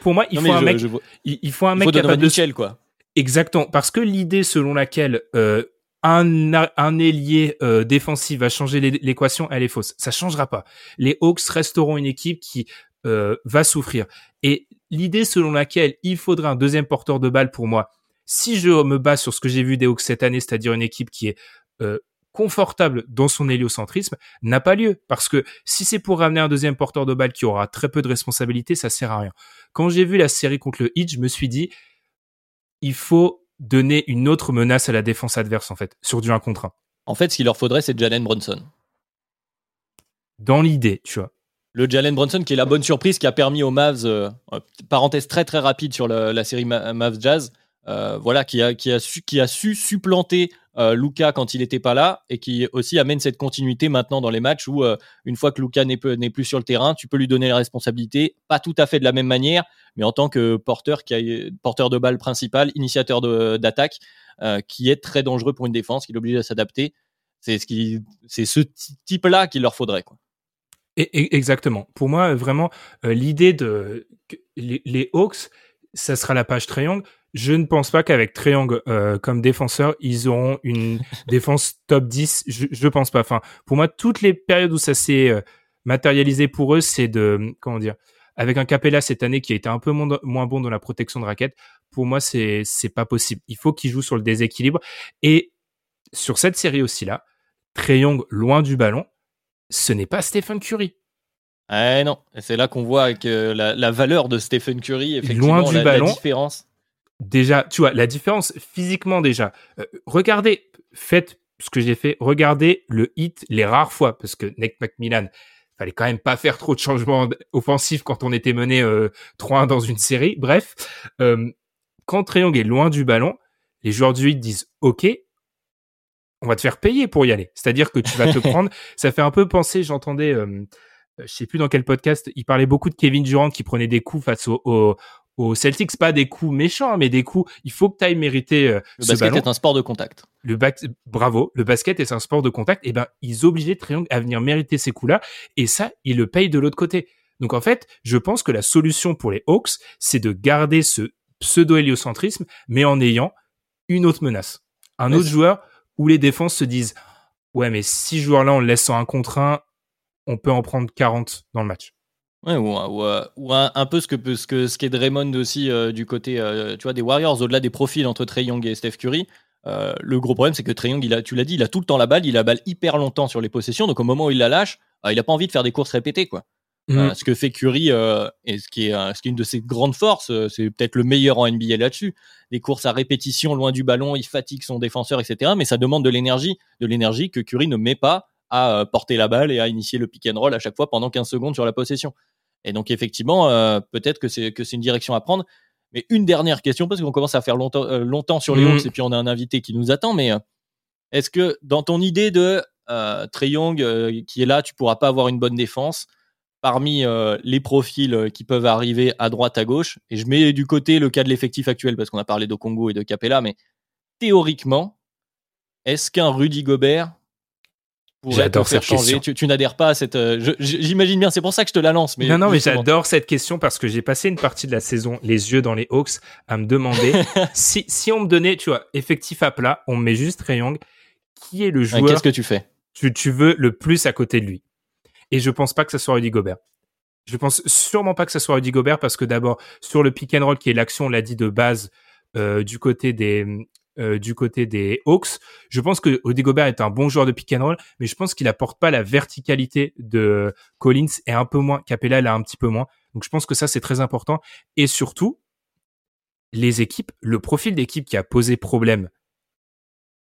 pour moi, il faut, un mec, il, faut un mec. capable de quoi. Exactement, parce que l'idée selon laquelle euh, un, un ailier euh, défensif va changer l'équation, elle est fausse. Ça changera pas. Les Hawks resteront une équipe qui euh, va souffrir. Et l'idée selon laquelle il faudrait un deuxième porteur de balle pour moi, si je me base sur ce que j'ai vu des Hawks cette année, c'est-à-dire une équipe qui est euh, confortable dans son héliocentrisme, n'a pas lieu. Parce que si c'est pour ramener un deuxième porteur de balle qui aura très peu de responsabilités, ça sert à rien. Quand j'ai vu la série contre le Heat, je me suis dit, il faut donner une autre menace à la défense adverse, en fait, sur du 1 contre 1. En fait, ce qu'il leur faudrait, c'est Jalen Brunson. Dans l'idée, tu vois. Le Jalen Brunson qui est la bonne surprise qui a permis aux Mavs, euh, parenthèse très très rapide sur la série Mavs Jazz, euh, voilà, qui a, qui, a su, qui a su supplanter euh, Luca quand il n'était pas là et qui aussi amène cette continuité maintenant dans les matchs où euh, une fois que Luca n'est plus sur le terrain, tu peux lui donner les responsabilités, pas tout à fait de la même manière, mais en tant que porteur, qui porteur de balle principal, initiateur d'attaque, qui est très dangereux pour une défense, qui obligé de s'adapter. C'est ce, qui, ce type-là qu'il leur faudrait. Quoi. Et, exactement. Pour moi, vraiment, l'idée de les, les, Hawks, ça sera la page triangle je ne pense pas qu'avec Triangle euh, comme défenseur, ils auront une défense top 10. Je, je pense pas. Enfin, pour moi, toutes les périodes où ça s'est euh, matérialisé pour eux, c'est de comment dire. Avec un Capella cette année qui a été un peu moins bon dans la protection de raquette, pour moi, c'est c'est pas possible. Il faut qu'il joue sur le déséquilibre. Et sur cette série aussi là, Young loin du ballon, ce n'est pas Stephen Curry. Eh non, c'est là qu'on voit que la, la, valeur de Stephen Curry, effectivement, loin du la, ballon, la différence déjà, tu vois, la différence physiquement déjà. Euh, regardez, faites ce que j'ai fait, regardez le hit les rares fois, parce que Nick McMillan, fallait quand même pas faire trop de changements offensifs quand on était mené euh, 3-1 dans une série. Bref, euh, quand Triangle est loin du ballon, les joueurs du hit disent OK, on va te faire payer pour y aller. C'est-à-dire que tu vas te prendre. Ça fait un peu penser, j'entendais, euh, je sais plus dans quel podcast, il parlait beaucoup de Kevin Durant qui prenait des coups face au, au, aux Celtics, pas des coups méchants, mais des coups. Il faut que tu ailles mériter euh, le basket est un sport de contact. Le bravo, le basket est un sport de contact. Et eh ben, ils obligeaient Triangle à venir mériter ces coups-là, et ça, ils le payent de l'autre côté. Donc en fait, je pense que la solution pour les Hawks, c'est de garder ce pseudo-héliocentrisme, mais en ayant une autre menace, un autre joueur où les défenses se disent ouais, mais si joueurs-là on le laisse en un contre un, on peut en prendre 40 dans le match. Ouais, ou, ou, un, peu ce que ce que ce qu'est Draymond aussi euh, du côté euh, tu vois des Warriors au-delà des profils entre Trey Young et Steph Curry. Euh, le gros problème c'est que Trey Young il a tu l'as dit il a tout le temps la balle il a la balle hyper longtemps sur les possessions donc au moment où il la lâche il a pas envie de faire des courses répétées quoi. Mm. ce que fait Curry et ce qui est ce qui est une de ses grandes forces c'est peut-être le meilleur en NBA là-dessus des courses à répétition loin du ballon il fatigue son défenseur etc mais ça demande de l'énergie de l'énergie que Curry ne met pas à porter la balle et à initier le pick and roll à chaque fois pendant 15 secondes sur la possession. Et donc effectivement, euh, peut-être que c'est que c'est une direction à prendre. Mais une dernière question parce qu'on commence à faire longtemps, euh, longtemps sur les mmh. Hawks et puis on a un invité qui nous attend. Mais euh, est-ce que dans ton idée de euh, Trey Young qui est là, tu pourras pas avoir une bonne défense parmi les profils qui peuvent arriver à droite à gauche? Et je mets du côté le cas de l'effectif actuel parce qu'on a parlé de Congo et de Capella, mais théoriquement, est-ce qu'un Rudy Gobert J'adore cette changer. question. Tu, n'adhères pas à cette. Euh, j'imagine bien, c'est pour ça que je te la lance. Mais non, non, mais j'adore cette question parce que j'ai passé une partie de la saison les yeux dans les Hawks à me demander si, si on me donnait, tu vois, effectif à plat, on me met juste Ray Young, qui est le joueur. Qu'est-ce que tu fais? tu, tu veux le plus à côté de lui? Et je pense pas que ce soit Rudy Gobert. Je pense sûrement pas que ce soit Rudy Gobert parce que d'abord, sur le pick and roll qui est l'action, on l'a dit de base, euh, du côté des, euh, du côté des Hawks. Je pense que Rudy Gobert est un bon joueur de pick and roll, mais je pense qu'il apporte pas la verticalité de Collins et un peu moins. Capella, là un petit peu moins. Donc je pense que ça, c'est très important. Et surtout, les équipes, le profil d'équipe qui a posé problème,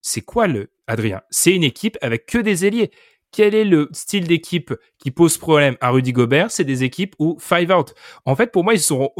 c'est quoi le, Adrien? C'est une équipe avec que des ailiers. Quel est le style d'équipe qui pose problème à Rudy Gobert? C'est des équipes où five out. En fait, pour moi, ils sont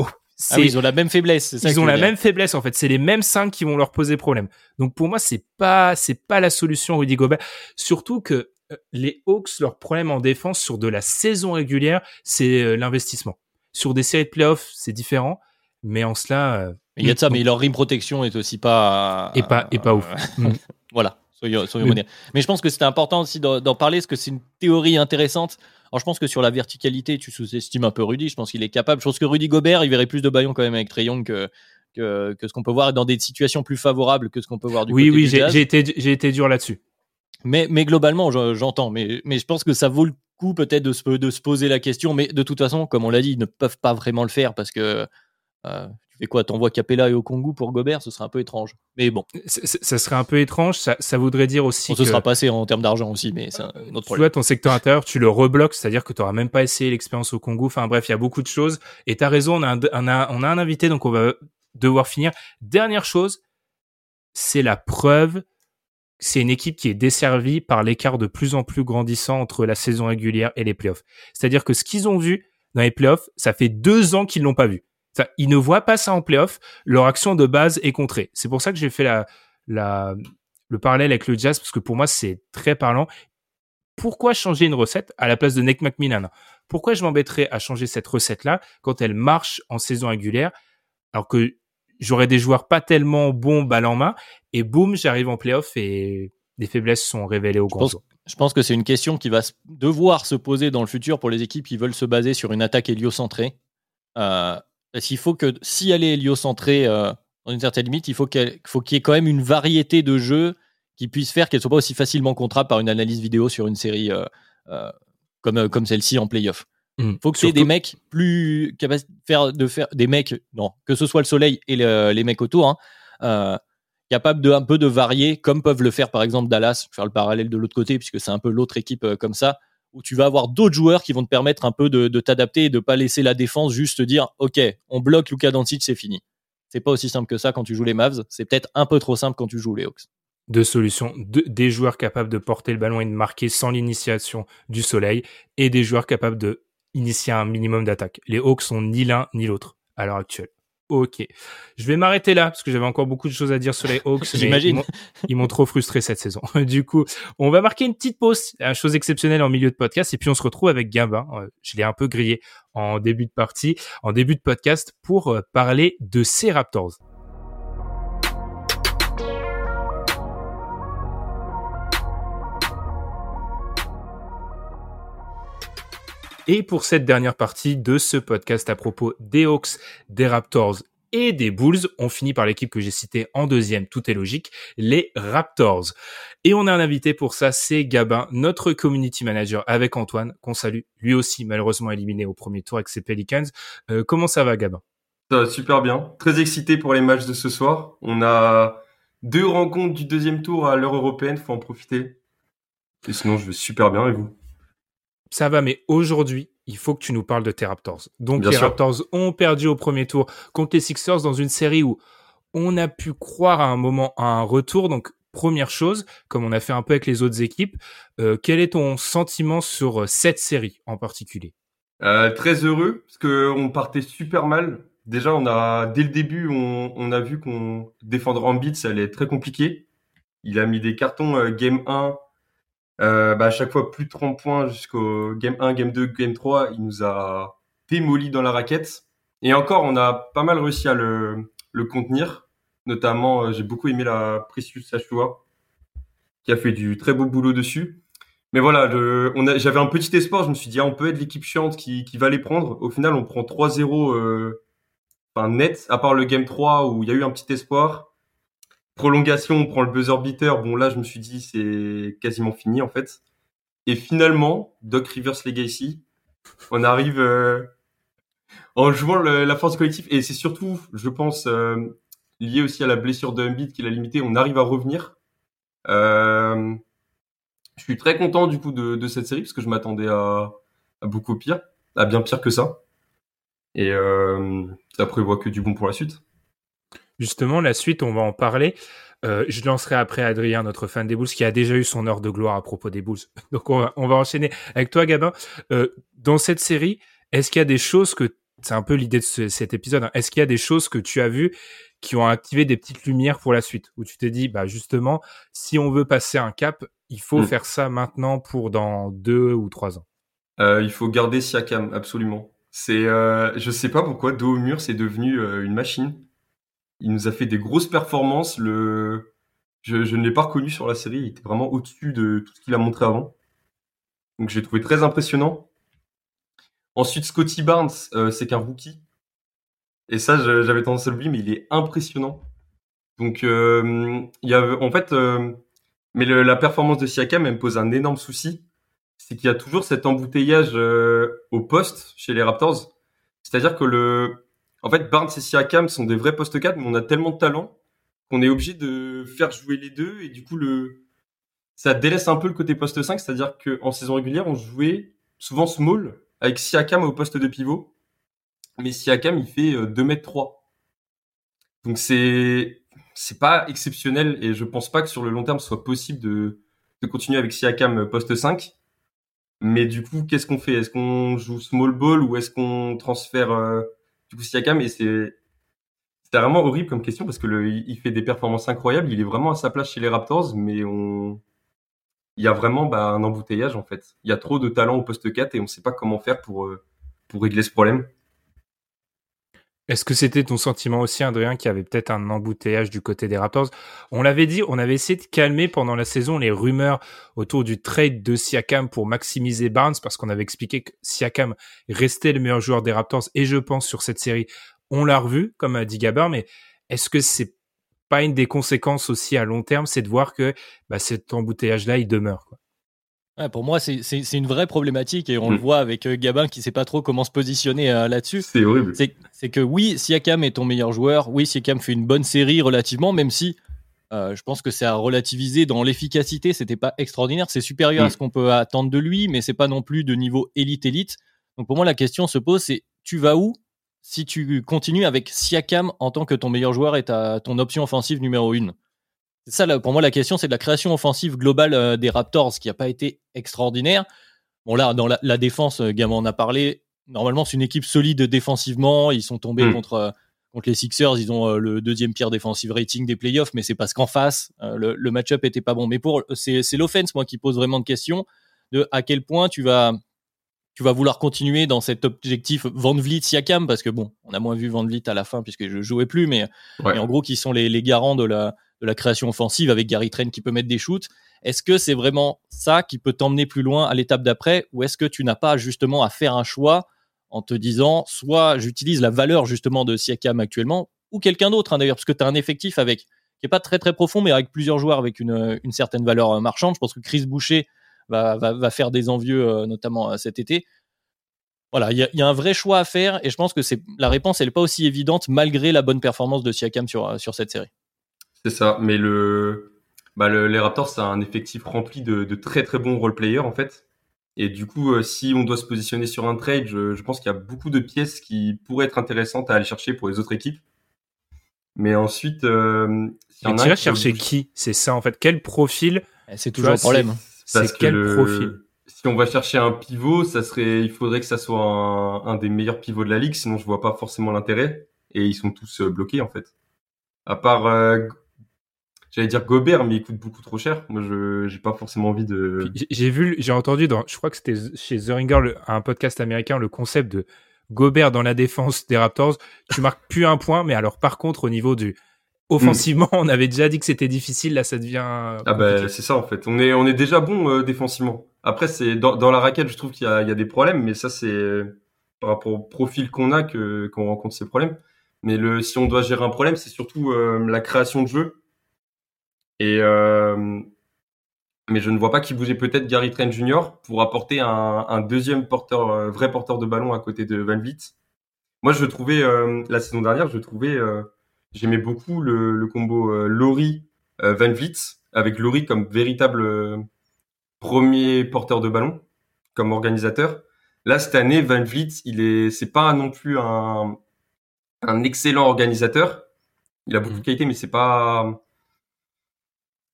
ah ils ont la même faiblesse. ils ont la même faiblesse en fait. C'est les mêmes cinq qui vont leur poser problème. Donc pour moi, c'est pas c'est pas la solution Rudy Gobert. Surtout que euh, les Hawks, leur problème en défense sur de la saison régulière, c'est euh, l'investissement. Sur des séries de playoffs, c'est différent, mais en cela. Euh, il y a de ça, mais leur rim protection est aussi pas. Et pas et pas ouf. Mm. voilà. Soyons, soyons mais je pense que c'était important aussi d'en parler, parce que c'est une théorie intéressante alors je pense que sur la verticalité, tu sous-estimes un peu Rudy. Je pense qu'il est capable. Je pense que Rudy Gobert, il verrait plus de baillons quand même avec Trey Young que, que, que ce qu'on peut voir dans des situations plus favorables que ce qu'on peut voir du oui, côté oui, du j'ai été, j'ai été dur là-dessus. Mais, mais globalement, je- j'entends. Mais, mais je pense que ça vaut le coup peut-être de se, de se poser la question. Mais de toute façon, comme on l'a dit, ils ne peuvent pas vraiment le faire parce que euh, fais quoi T'envoies Capella et Okongu pour Gobert Ce serait un peu étrange. Mais bon, Ça serait un peu étrange. Ça, ça voudrait dire aussi on se que sera passé en termes d'argent aussi, mais c'est un autre tu problème. vois ton secteur intérieur, tu le rebloques, c'est-à-dire que tu n'auras même pas essayé l'expérience au Congo. Enfin bref, il y a beaucoup de choses. Et tu as raison, on a, un, on, a, on a un invité, donc on va devoir finir. Dernière chose, c'est la preuve. C'est une équipe qui est desservie par l'écart de plus en plus grandissant entre la saison régulière et les playoffs. C'est-à-dire que ce qu'ils ont vu dans les playoffs, ça fait deux ans qu'ils l'ont pas vu. Ils ne voient pas ça en playoffs. Leur action de base est contrée. C'est pour ça que j'ai fait la, la, le parallèle avec le jazz, parce que pour moi, c'est très parlant. Pourquoi changer une recette à la place de Nick McMillan? Pourquoi je m'embêterais à changer cette recette-là quand elle marche en saison régulière, alors que j'aurais des joueurs pas tellement bons balle en main, et boum, j'arrive en playoff et les faiblesses sont révélées au grand jour. Je pense que c'est une question qui va devoir se poser dans le futur pour les équipes qui veulent se baser sur une attaque héliocentrée. Euh, parce qu'il faut que, si elle est héliocentrée euh, dans une certaine limite, il faut qu'il y ait quand même une variété de jeux qui puisse faire qu'elle ne soit pas aussi facilement contrable par une analyse vidéo sur une série euh, euh, comme, comme celle-ci en playoff. Mm. faut que c'est des mecs plus capables de faire, de faire des mecs, non, que ce soit le soleil et le- les mecs autour, hein, capables de un peu de varier, comme peuvent le faire par exemple Dallas, faire le parallèle de l'autre côté, puisque c'est un peu l'autre équipe euh, comme ça, où tu vas avoir d'autres joueurs qui vont te permettre un peu de, t'adapter et de pas laisser la défense juste dire, ok, on bloque Luka Doncic, c'est fini. C'est pas aussi simple que ça quand tu joues les Mavs. C'est peut-être un peu trop simple quand tu joues les Hawks. Deux solutions, des joueurs capables de porter le ballon et de marquer sans l'initiation du soleil, et des joueurs capables de initier un minimum d'attaque. Les Hawks sont ni l'un ni l'autre à l'heure actuelle. Ok. Je vais m'arrêter là parce que j'avais encore beaucoup de choses à dire sur les Hawks. J'imagine. ils m'ont- Ils m'ont trop frustré cette saison. Du coup, on va marquer une petite pause, une chose exceptionnelle en milieu de podcast, et puis on se retrouve avec Gabin. Euh, Je l'ai un peu grillé en début de partie, en début de podcast, pour euh, parler de ces Raptors. Et pour cette dernière partie de ce podcast à propos des Hawks, des Raptors et des Bulls, on finit par l'équipe que j'ai citée en deuxième, tout est logique, les Raptors. Et on a un invité pour ça, c'est Gabin, notre community manager avec Antoine, qu'on salue, lui aussi malheureusement éliminé au premier tour avec ses Pelicans. Euh, comment ça va Gabin? Ça va super bien. Très excité pour les matchs de ce soir. On a deux rencontres du deuxième tour à l'heure européenne, faut en profiter. Et sinon, je vais super bien et vous? Ça va, mais aujourd'hui, il faut que tu nous parles de tes Raptors. Donc Bien les sûr. Raptors ont perdu au premier tour contre les Sixers dans une série où on a pu croire à un moment à un retour. Donc première chose, comme on a fait un peu avec les autres équipes, euh, quel est ton sentiment sur euh, cette série en particulier? Euh, Très heureux parce que on partait super mal. Déjà, on a dès le début, on, on a vu qu'on défendre Embiid, ça allait être très compliqué. Il a mis des cartons euh, game 1, euh, bah, à chaque fois plus de 30 points jusqu'au game 1, game 2, game 3. Il nous a démoli dans la raquette. Et encore, on a pas mal réussi à le, contenir. Notamment, euh, j'ai beaucoup aimé la Precious Achua, qui a fait du très beau boulot dessus. Mais voilà, j'avais un petit espoir. Je me suis dit, ah, on peut être l'équipe chiante qui, va les prendre. Au final, on prend 3-0 euh, net, à part le game 3 où il y a eu un petit espoir. Prolongation, on prend le buzzer beater. Bon, là, je me suis dit, c'est quasiment fini, en fait. Et finalement, Doc Rivers Legacy, on arrive euh, en jouant la force collective. Et c'est surtout, je pense, euh, lié aussi à la blessure de Embiid qui l'a limité. On arrive à revenir. Euh, je suis très content du coup de, cette série parce que je m'attendais à, à beaucoup pire, à bien pire que ça. Et ça prévoit que du bon pour la suite. Justement, la suite, on va en parler. Euh, je lancerai après Adrien, notre fan des Bulls, qui a déjà eu son heure de gloire à propos des Bulls. Donc on va, on va enchaîner avec toi, Gabin. Euh, dans cette série, est-ce qu'il y a des choses que c'est un peu l'idée de ce- cet épisode. hein, Est-ce qu'il y a des choses que tu as vues qui ont activé des petites lumières pour la suite, où tu t'es dit, bah justement, si on veut passer un cap, il faut Mm. faire ça maintenant pour dans deux ou trois ans. Euh, il faut garder Siakam, absolument. C'est, je sais pas pourquoi, dos au mur, c'est devenu une machine. Il nous a fait des grosses performances. Je, ne l'ai pas reconnu sur la série. Il était vraiment au-dessus de tout ce qu'il a montré avant. Donc j'ai trouvé très impressionnant. Ensuite, Scotty Barnes, euh, c'est qu'un rookie. Et ça, j'avais tendance à l'oublier, mais il est impressionnant. Donc, euh, il y a, en fait, euh, mais la performance de Siakam, me pose un énorme souci. C'est qu'il y a toujours cet embouteillage au poste chez les Raptors. C'est-à-dire que le, en fait, Barnes et Siakam sont des vrais postes 4, mais on a tellement de talent qu'on est obligé de faire jouer les deux et du coup le, ça délaisse un peu le côté poste 5, c'est-à-dire qu'en saison régulière, on jouait souvent small avec Siakam au poste de pivot. Mais Siakam, il fait 2 m 3. Donc c'est, c'est pas exceptionnel et je pense pas que sur le long terme ce soit possible de, de continuer avec Siakam poste 5. Mais du coup, qu'est-ce qu'on fait? Est-ce qu'on joue small ball ou est-ce qu'on transfère euh, du coup Siakam Et c'est c'est vraiment horrible comme question parce que fait des performances incroyables. Il est vraiment à sa place chez les Raptors, mais on il y a vraiment bah, un embouteillage en fait. Il y a trop de talent au poste 4 et on ne sait pas comment faire pour euh, pour régler ce problème. Est-ce que c'était ton sentiment aussi, Adrien, qu'il y avait peut-être un embouteillage du côté des Raptors? On l'avait dit, on avait essayé de calmer pendant la saison les rumeurs autour du trade de Siakam pour maximiser Barnes, parce qu'on avait expliqué que Siakam restait le meilleur joueur des Raptors, et je pense sur cette série, on l'a revu, comme a dit Gabin, mais est-ce que c'est pas une des conséquences aussi à long terme, c'est de voir que bah, cet embouteillage-là, il demeure pour moi, c'est une vraie problématique et on le mm. voit avec euh, Gabin qui sait pas trop comment se positionner euh, là-dessus. C'est horrible. C'est que oui, Siakam est ton meilleur joueur. Oui, Siakam fait une bonne série relativement, même si euh, je pense que c'est à relativiser dans l'efficacité. C'était pas extraordinaire. C'est supérieur à mm. ce qu'on peut attendre de lui, mais c'est pas non plus de niveau élite-élite. Donc pour moi, la question se pose c'est tu vas où si tu continues avec Siakam en tant que ton meilleur joueur et ta, ton option offensive numéro une? Ça, là, pour moi, la question, c'est de la création offensive globale euh, des Raptors, qui n'a pas été extraordinaire. Bon, là, dans la, défense, euh, Gamin en a parlé. Normalement, c'est une équipe solide défensivement. Ils sont tombés mm. contre, euh, contre les Sixers. Ils ont le deuxième pire defensive rating des playoffs, mais c'est parce qu'en face, le, le match-up était pas bon. Mais pour, c'est, c'est l'offense, moi, qui pose vraiment de questions de à quel point tu vas, tu vas vouloir continuer dans cet objectif Van Vliet Siakam parce que bon, on a moins vu Van Vliet à la fin puisque je jouais plus, mais, mais en gros qui sont les, les garants de la de la création offensive avec Gary Trent qui peut mettre des shoots. Est-ce que c'est vraiment ça qui peut t'emmener plus loin à l'étape d'après ou est-ce que tu n'as pas justement à faire un choix en te disant soit j'utilise la valeur justement de Siakam actuellement ou quelqu'un d'autre hein, d'ailleurs parce que tu as un effectif avec qui est pas très très profond mais avec plusieurs joueurs avec une, certaine valeur euh, marchande. Je pense que Chris Boucher va, faire des envieux euh, notamment euh, cet été. Voilà, il y a, un vrai choix à faire et je pense que c'est la réponse n'est pas aussi évidente malgré la bonne performance de Siakam sur cette série. C'est ça, mais le, bah le, les Raptors, c'est un effectif rempli de, de, très très bons role-players en fait. Et du coup, euh, si on doit se positionner sur un trade, je, je pense qu'il y a beaucoup de pièces qui pourraient être intéressantes à aller chercher pour les autres équipes. Mais ensuite, euh, si tu vas chercher qui? C'est ça en fait. Quel profil? Eh, C'est toujours le problème. C'est quel profil? Si on va chercher un pivot, ça serait, il faudrait que ça soit un, un des meilleurs pivots de la ligue. Sinon, je vois pas forcément l'intérêt. Et ils sont tous euh, bloqués en fait. À part euh, J'allais dire Gobert, mais il coûte beaucoup trop cher. Moi, je j'ai pas forcément envie de. J'ai vu, j'ai entendu dans, je crois que c'était chez The Ringer, un podcast américain, le concept de Gobert dans la défense des Raptors. Tu marques plus un point, mais alors par contre, au niveau du offensivement, on avait déjà dit que c'était difficile. Là, ça devient. Ah ben, c'est ça en fait. On est on est déjà bon euh, défensivement. Après, c'est dans, dans la raquette, je trouve qu'il y a il y a des problèmes, mais ça c'est par rapport au profil qu'on a que qu'on rencontre ces problèmes. Mais le si on doit gérer un problème, c'est surtout euh, la création de jeu et euh, mais je ne vois pas qui bougeait peut-être Gary Trent Jr. pour apporter un, deuxième porteur, euh, vrai porteur de ballon à côté de Van Vliet. Moi, je trouvais euh, la saison dernière, je trouvais, j'aimais beaucoup le, combo Laurie Van Vliet avec Laurie comme véritable premier porteur de ballon, comme organisateur. Là, cette année, Van Vliet, il est, c'est pas non plus un, un excellent organisateur. Il a beaucoup de mmh. qualité, mais c'est pas,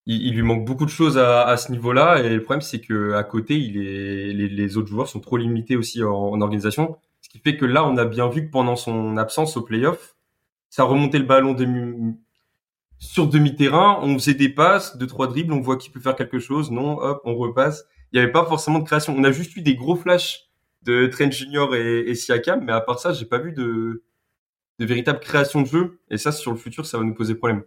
il, lui manque beaucoup de choses à, à ce niveau-là. Et le problème, c'est que à côté, il est, les, autres joueurs sont trop limités aussi en, organisation. Ce qui fait que là, on a bien vu que pendant son absence au playoff, ça remontait le ballon demi, sur demi-terrain, on faisait des passes, deux, trois dribbles, on voit qui peut faire quelque chose. Non, hop, on repasse. Il n'y avait pas forcément de création. On a juste eu des gros flashs de Trent Junior et, et Siakam, mais à part ça, j'ai pas vu de, de véritable création de jeu. Et ça, sur le futur, ça va nous poser problème.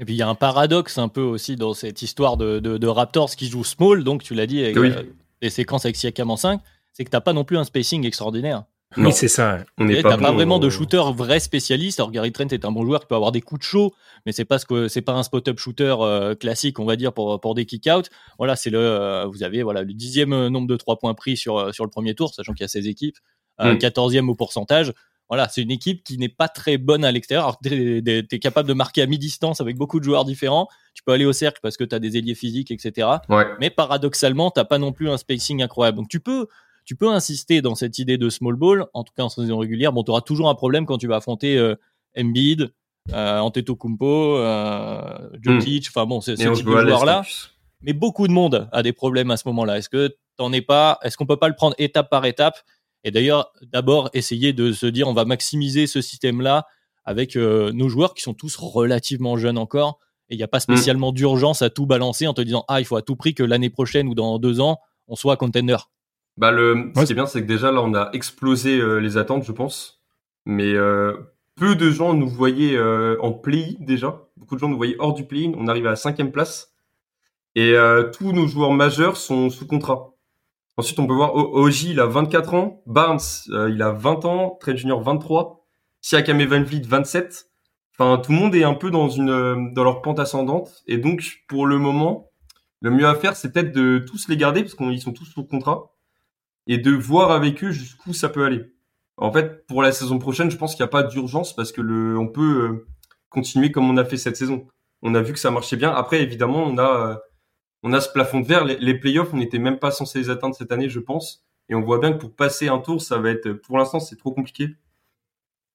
Et puis il y a un paradoxe un peu aussi dans cette histoire de, de, Raptors qui joue small, donc tu l'as dit, avec euh, les séquences avec Siakam en 5, c'est que tu n'as pas non plus un spacing extraordinaire. Oui, c'est ça. On n'est pas, pas vraiment de shooter vrai spécialiste. Alors Gary Trent est un bon joueur qui peut avoir des coups de chaud, mais c'est pas ce que c'est pas un spot-up shooter euh, classique, on va dire pour pour des kick-out. Voilà, c'est le euh, vous avez voilà le dixième nombre de trois points pris sur sur le premier tour, sachant qu'il y a 16 équipes, un mm. quatorzième au pourcentage. Voilà, c'est une équipe qui n'est pas très bonne à l'extérieur. Alors, tu es, capable de marquer à mi-distance avec beaucoup de joueurs différents. Tu peux aller au cercle parce que tu as des ailiers physiques, etc. Mais paradoxalement, tu pas non plus un spacing incroyable. Donc, tu peux, tu peux insister dans cette idée de small ball, en tout cas en saison régulière. Bon, tu auras toujours un problème quand tu vas affronter euh, Embiid, euh, Antetokounmpo, euh, Jokic, hmm. enfin bon, c'est ce type de joueurs-là. Mais beaucoup de monde a des problèmes à ce moment-là. Est-ce que t'en es pas Est-ce qu'on peut pas le prendre étape par étape Et d'ailleurs, d'abord essayer de se dire, on va maximiser ce système-là avec euh, nos joueurs qui sont tous relativement jeunes encore. Et il n'y a pas hmm. spécialement d'urgence à tout balancer en te disant, ah, il faut à tout prix que l'année prochaine ou dans deux ans, on soit contender. Bah le, ce qui est bien, c'est que déjà là, on a explosé euh, les attentes, je pense. Mais euh, peu de gens nous voyaient euh, en play déjà. Beaucoup de gens nous voyaient hors du play. On arrive à la cinquième place. Et tous nos joueurs majeurs sont sous contrat. Ensuite, on peut voir Oji, il a 24 ans. Barnes, il a 20 ans. Trent Junior, 23. Siakam et Van Vliet, 27. Enfin, tout le monde est un peu dans une dans leur pente ascendante. Et donc, pour le moment, le mieux à faire, c'est peut-être de tous les garder parce qu'ils sont tous sous contrat et de voir avec eux jusqu'où ça peut aller. En fait, pour la saison prochaine, je pense qu'il n'y a pas d'urgence parce que le, on peut euh, continuer comme on a fait cette saison. On a vu que ça marchait bien. Après, évidemment, on a, euh, on a ce plafond de verre. Les, les playoffs, on n'était même pas censé les atteindre cette année, je pense. Et on voit bien que pour passer un tour, ça va être, pour l'instant, c'est trop compliqué.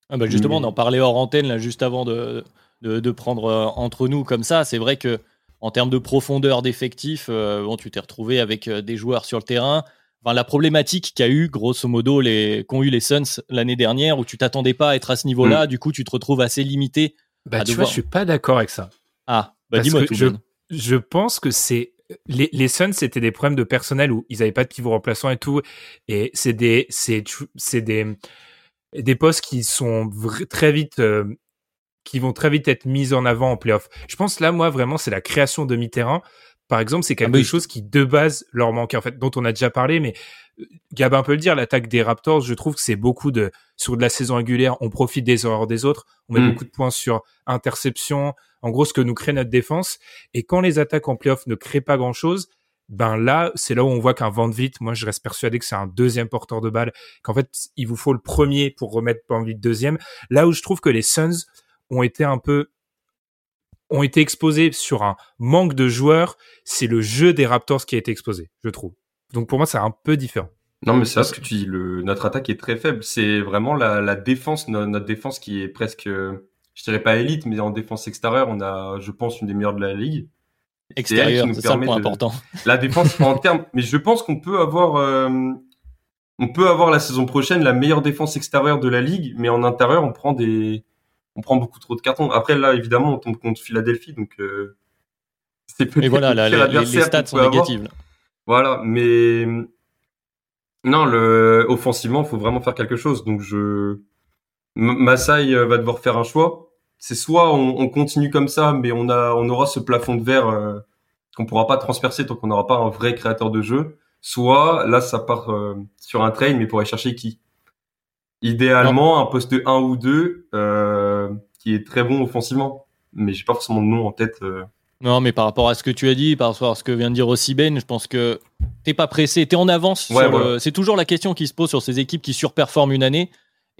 Ah bah justement, on en parlait hors antenne là, juste avant de, de, de prendre euh, entre nous comme ça. C'est vrai que en termes de profondeur d'effectifs, bon, tu t'es retrouvé avec des joueurs sur le terrain enfin, la problématique qu'a eu grosso modo les qu'ont eu les Suns l'année dernière où tu t'attendais pas à être à ce niveau-là, mm. du coup tu te retrouves assez limité. Bah tu vois, je suis pas d'accord avec ça. Ah, bah dis-moi tout. Je, je pense que c'est les, les Suns c'était des problèmes de personnel où ils avaient pas de pivot remplaçant et tout. Et c'est des c'est c'est des des postes qui sont très vite euh, qui vont très vite être mis en avant en playoff. Je pense là moi vraiment c'est la création de mi-terrain. Par exemple, c'est quelque ah chose qui de base leur manquait en fait, dont on a déjà parlé, mais Gabin peut le dire, l'attaque des Raptors, je trouve que c'est beaucoup de sur de la saison régulière, on profite des erreurs des autres, on met mm. beaucoup de points sur interception, en gros ce que nous crée notre défense, et quand les attaques en playoff ne créent pas grand chose, ben là c'est là où on voit qu'un Van Vite, moi je reste persuadé que c'est un deuxième porteur de balle, qu'en fait il vous faut le premier pour remettre Van Vite deuxième. Là où je trouve que les Suns ont été un peu ont été exposés sur un manque de joueurs, c'est le jeu des Raptors qui a été exposé, je trouve. Donc pour moi, c'est un peu différent. Non, mais c'est ce que tu dis. Le, notre attaque est très faible. C'est vraiment la, la défense, notre, défense qui est presque, je dirais pas élite, mais en défense extérieure, on a, je pense, une des meilleures de la ligue. Extérieure, c'est ça le point important. La défense en termes, mais je pense qu'on peut avoir, euh, on peut avoir la saison prochaine la meilleure défense extérieure de la ligue, mais en intérieur, on prend des, on prend beaucoup trop de cartons. Après, là, évidemment, on tombe contre Philadelphie, donc euh, c'est peut-être. Voilà, les, stats sont négatives. Voilà, mais non, le offensivement, faut vraiment faire quelque chose. Donc, je Masai euh, va devoir faire un choix. C'est soit on, continue comme ça, mais on a, on aura ce plafond de verre euh, qu'on pourra pas transpercer tant qu'on n'aura pas un vrai créateur de jeu. Soit là, ça part euh, sur un train, mais pour aller chercher qui? Idéalement, un poste 1 ou 2 euh, qui est très bon offensivement. Mais j'ai pas forcément de nom en tête. Euh. Non, mais par rapport à ce que tu as dit, par rapport à ce que vient de dire aussi Ben, je pense que t'es pas pressé, t'es en avance. C'est toujours la question qui se pose sur ces équipes qui surperforment une année.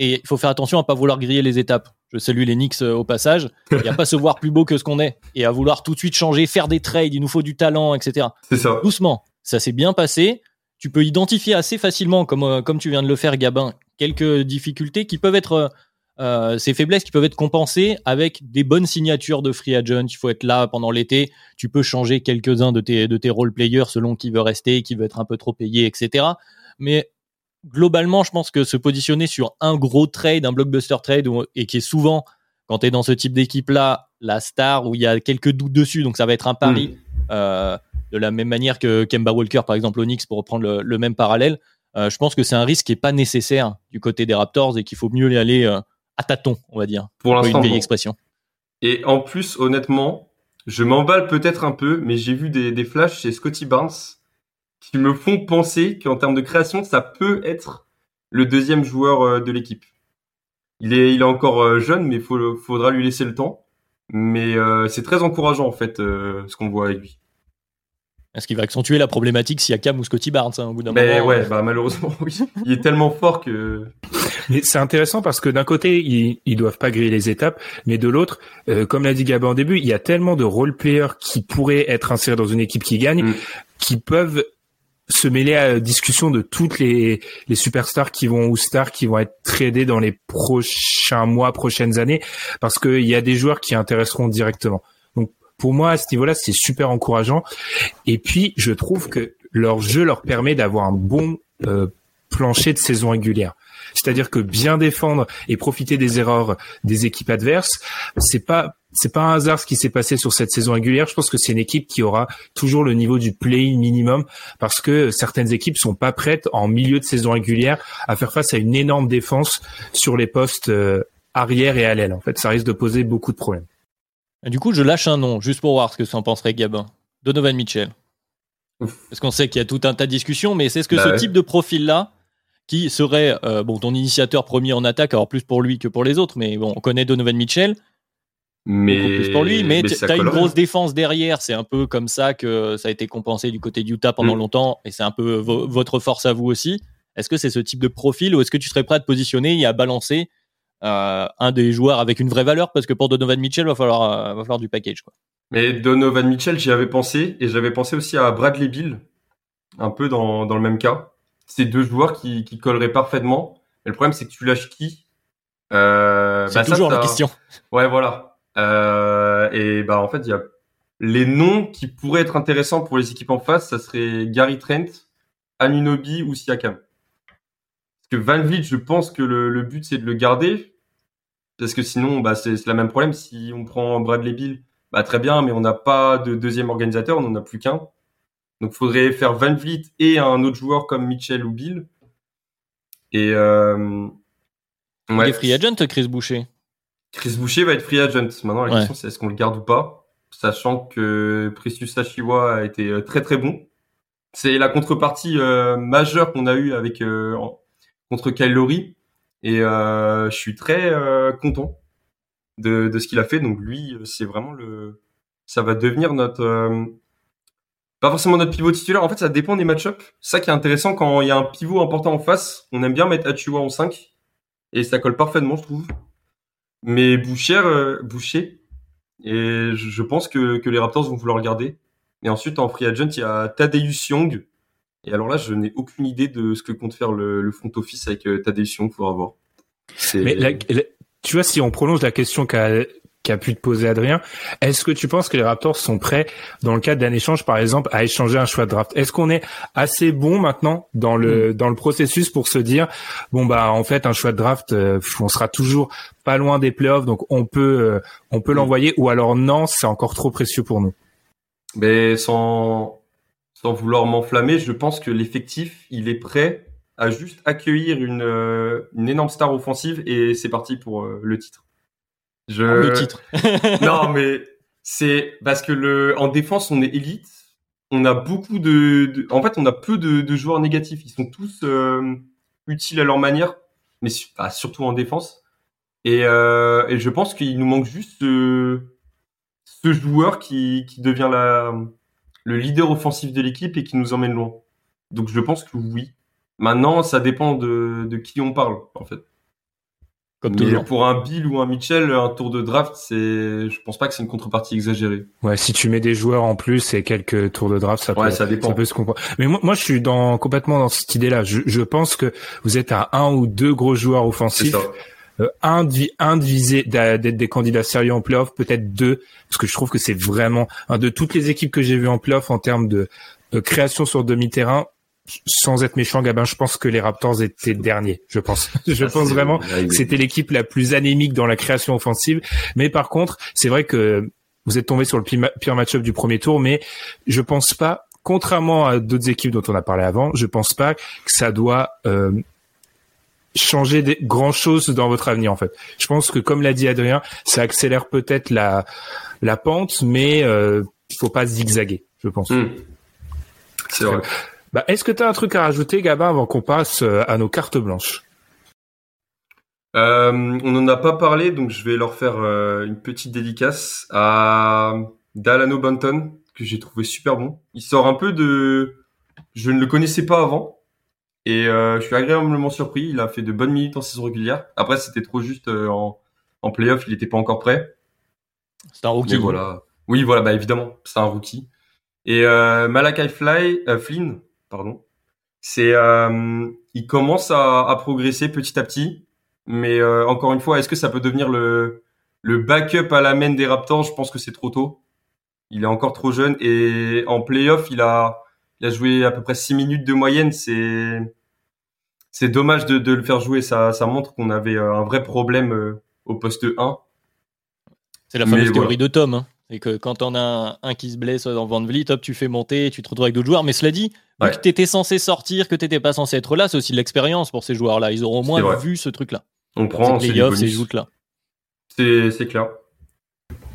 Et il faut faire attention à pas vouloir griller les étapes. Je salue les Knicks euh, au passage. Il n'y a pas se voir plus beau que ce qu'on est. Et à vouloir tout de suite changer, faire des trades, il nous faut du talent, etc. C'est ça. Doucement. Ça s'est bien passé. Tu peux identifier assez facilement, comme, comme tu viens de le faire, Gabin, quelques difficultés qui peuvent être euh, ces faiblesses qui peuvent être compensées avec des bonnes signatures de free agent. Il faut être là pendant l'été. Tu peux changer quelques-uns de tes, de tes role players selon qui veut rester, qui veut être un peu trop payé, etc. Mais globalement, je pense que se positionner sur un gros trade, un blockbuster trade, et qui est souvent, quand tu es dans ce type d'équipe-là, la star où il y a quelques doutes dessus, donc ça va être un pari. Mm. Euh, de la même manière que Kemba Walker, par exemple, Onyx, pour reprendre le même parallèle. Euh, je pense que c'est un risque qui est pas nécessaire du côté des Raptors et qu'il faut mieux y aller à tâtons, on va dire. Pour l'instant, une vieille expression. Et en plus, honnêtement, je m'emballe peut-être un peu, mais j'ai vu des, des flashs chez Scotty Barnes qui me font penser qu'en termes de création, ça peut être le deuxième joueur de l'équipe. Il est, il est encore jeune, mais il faudra lui laisser le temps. Mais c'est très encourageant en fait ce qu'on voit avec lui. Est-ce qu'il va accentuer la problématique s'il y a Cam ou Scotty Barnes hein, au bout d'un moment ouais, bah malheureusement oui. Il est tellement fort que. Mais c'est intéressant parce que d'un côté ils, ils doivent pas griller les étapes, mais de l'autre, euh, comme l'a dit Gabin en début, il y a tellement de role players qui pourraient être insérés dans une équipe qui gagne, mm. qui peuvent se mêler à la discussion de toutes les, les superstars qui vont ou stars qui vont être tradés dans les prochains mois, prochaines années, parce qu'il y a des joueurs qui intéresseront directement pour moi, à ce niveau-là, c'est super encourageant. Et puis, je trouve que leur jeu leur permet d'avoir un bon euh, plancher de saison régulière. C'est-à-dire que bien défendre et profiter des erreurs des équipes adverses, c'est pas c'est pas un hasard ce qui s'est passé sur cette saison régulière. Je pense que c'est une équipe qui aura toujours le niveau du play minimum parce que certaines équipes sont pas prêtes en milieu de saison régulière à faire face à une énorme défense sur les postes euh, arrière et à l'aile. En fait, ça risque de poser beaucoup de problèmes du coup, je lâche un nom, juste pour voir ce que ça en penserait Gabin. Donovan Mitchell. Parce qu'on sait qu'il y a tout un tas de discussions, mais c'est ce que bah ce type de profil-là, qui serait euh, bon ton initiateur premier en attaque, alors plus pour lui que pour les autres, mais bon, on connaît Donovan Mitchell. Mais plus pour lui, mais, tu as une grosse défense derrière. C'est un peu comme ça que ça a été compensé du côté d'Utah pendant mm. longtemps, et c'est un peu votre force à vous aussi. Est-ce que c'est ce type de profil ou est-ce que tu serais prêt à te positionner et à balancer un des joueurs avec une vraie valeur parce que pour Donovan Mitchell va falloir euh, va falloir du package quoi. Mais Donovan Mitchell, j'y avais pensé et j'avais pensé aussi à Bradley Bill, un peu dans, dans le même cas. C'est deux joueurs qui, qui colleraient parfaitement. Mais le problème c'est que tu lâches qui? Euh, C'est bah, toujours la question. Ouais voilà. Euh, et bah en fait il y a les noms qui pourraient être intéressants pour les équipes en face, ça serait Gary Trent, Anunobi ou Siakam que Van Vliet, je pense que le, but c'est de le garder. Parce que sinon bah c'est le même problème. Si on prend Bradley Bill bah très bien mais on n'a pas de deuxième organisateur on n'en a plus qu'un. Donc faudrait faire Van Vliet et un autre joueur comme Mitchell ou Bill. Et euh, il est free agent Chris Boucher. Chris Boucher va être free agent. Maintenant la question c'est est-ce qu'on le garde ou pas? Sachant que Precious Sachiwa a été euh, très très bon. C'est la contrepartie euh, majeure qu'on a eu avec euh, contre Kyle Lowry. Et euh, je suis très euh, content de, de ce qu'il a fait. Donc lui, c'est vraiment le, ça va devenir notre, euh, pas forcément notre pivot titulaire. En fait, ça dépend des match-ups. Ça qui est intéressant quand il y a un pivot important en face, on aime bien mettre Achua en 5 et ça colle parfaitement, je trouve. Mais Boucher, Boucher, et je pense que, que les Raptors vont vouloir le garder. Et ensuite, en free agent, il y a Tadeusz Young, et alors là, je n'ai aucune idée de ce que compte faire le, front office avec euh, Tadeusz pour avoir. Mais tu vois, si on prolonge la question qu'a qu'a pu te poser Adrien, est-ce que tu penses que les Raptors sont prêts, dans le cadre d'un échange, par exemple, à échanger un choix de draft? Est-ce qu'on est assez bon maintenant dans le mm. dans le processus pour se dire, bon bah en fait un choix de draft, euh, on sera toujours pas loin des playoffs, donc on peut euh, on peut mm. l'envoyer, ou alors non, c'est encore trop précieux pour nous? Mais sans sans vouloir m'enflammer, je pense que l'effectif, il est prêt à juste accueillir une, euh, une énorme star offensive et c'est parti pour euh, le titre. Je... Oh, le titre. non, mais c'est parce que le en défense, on est élite. On a beaucoup de, en fait, on a peu de, de, joueurs négatifs. Ils sont tous euh, utiles à leur manière, mais surtout en défense. Et, et je pense qu'il nous manque juste ce, ce joueur qui, qui devient la le leader offensif de l'équipe et qui nous emmène loin. Donc je pense que oui. Maintenant, ça dépend de, de qui on parle, en fait. Comme Mais pour un Bill ou un Mitchell, un tour de draft, c'est, je pense pas que c'est une contrepartie exagérée. Ouais, si tu mets des joueurs en plus et quelques tours de draft, ça peut, ça, dépend. peut se comprendre. Mais moi, moi, je suis dans, complètement dans cette idée-là. Je, je pense que vous êtes à un ou deux gros joueurs offensifs. Euh, un, un de d'être des candidats sérieux en playoff, peut-être deux, parce que je trouve que c'est vraiment un de toutes les équipes que j'ai vues en playoff en termes de, création sur demi-terrain. Sans être méchant, Gabin, je pense que les Raptors étaient derniers. Je pense. je ah, pense vraiment que c'était l'équipe la plus anémique dans la création offensive. Mais par contre, c'est vrai que vous êtes tombé sur le pire match-up du premier tour, mais je pense pas contrairement à d'autres équipes dont on a parlé avant, je pense pas que ça doit euh, changer des grand chose dans votre avenir en fait. Je pense que comme l'a dit Adrien, ça accélère peut-être la la pente, mais euh, il faut pas zigzaguer, je pense. C'est vrai. Bah, est-ce que tu as un truc à rajouter, Gabin, avant qu'on passe euh, à nos cartes blanches? Euh, On n'en a pas parlé, donc je vais leur faire euh, une petite dédicace à Dalano Banton, que j'ai trouvé super bon. Il sort un peu de... Je ne le connaissais pas avant, et euh, je suis agréablement surpris. Il a fait de bonnes minutes en saison régulière. Après, c'était trop juste en, en playoff, il n'était pas encore prêt. C'est un rookie. voilà. Oui, voilà, bah évidemment, c'est un rookie. Et euh, Malakai Fly, Flynn, pardon, c'est euh, il commence à, à, progresser petit à petit, mais euh, encore une fois, est-ce que ça peut devenir le le backup à la main des Raptors? Je pense que c'est trop tôt. Il est encore trop jeune et en playoff, il a il a joué à peu près 6 minutes de moyenne. C'est c'est dommage de, de, le faire jouer. Ça ça montre qu'on avait euh, un vrai problème euh, au poste 1. C'est la fameuse théorie de Tom. Hein. Et que quand on a un, qui se blesse dans Van Vliet, top, tu fais monter, tu te retrouves avec d'autres joueurs. Mais cela dit, ouais. que tu étais censé sortir, que tu n'étais pas censé être là, c'est aussi de l'expérience pour ces joueurs-là. Ils auront au moins vu ce truc-là. On prend ces playoffs, ces joutes-là. C'est clair.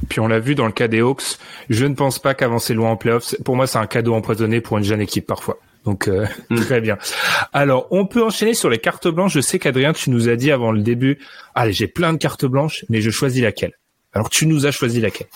Puis on l'a vu dans le cas des Hawks. Je ne pense pas qu'avancer loin en playoffs, pour moi, c'est un cadeau empoisonné pour une jeune équipe parfois. Donc euh, mm. très bien. Alors on peut enchaîner sur les cartes blanches. Je sais qu'Adrien, tu nous as dit avant le début, allez j'ai plein de cartes blanches, mais je choisis laquelle. Alors tu nous as choisi laquelle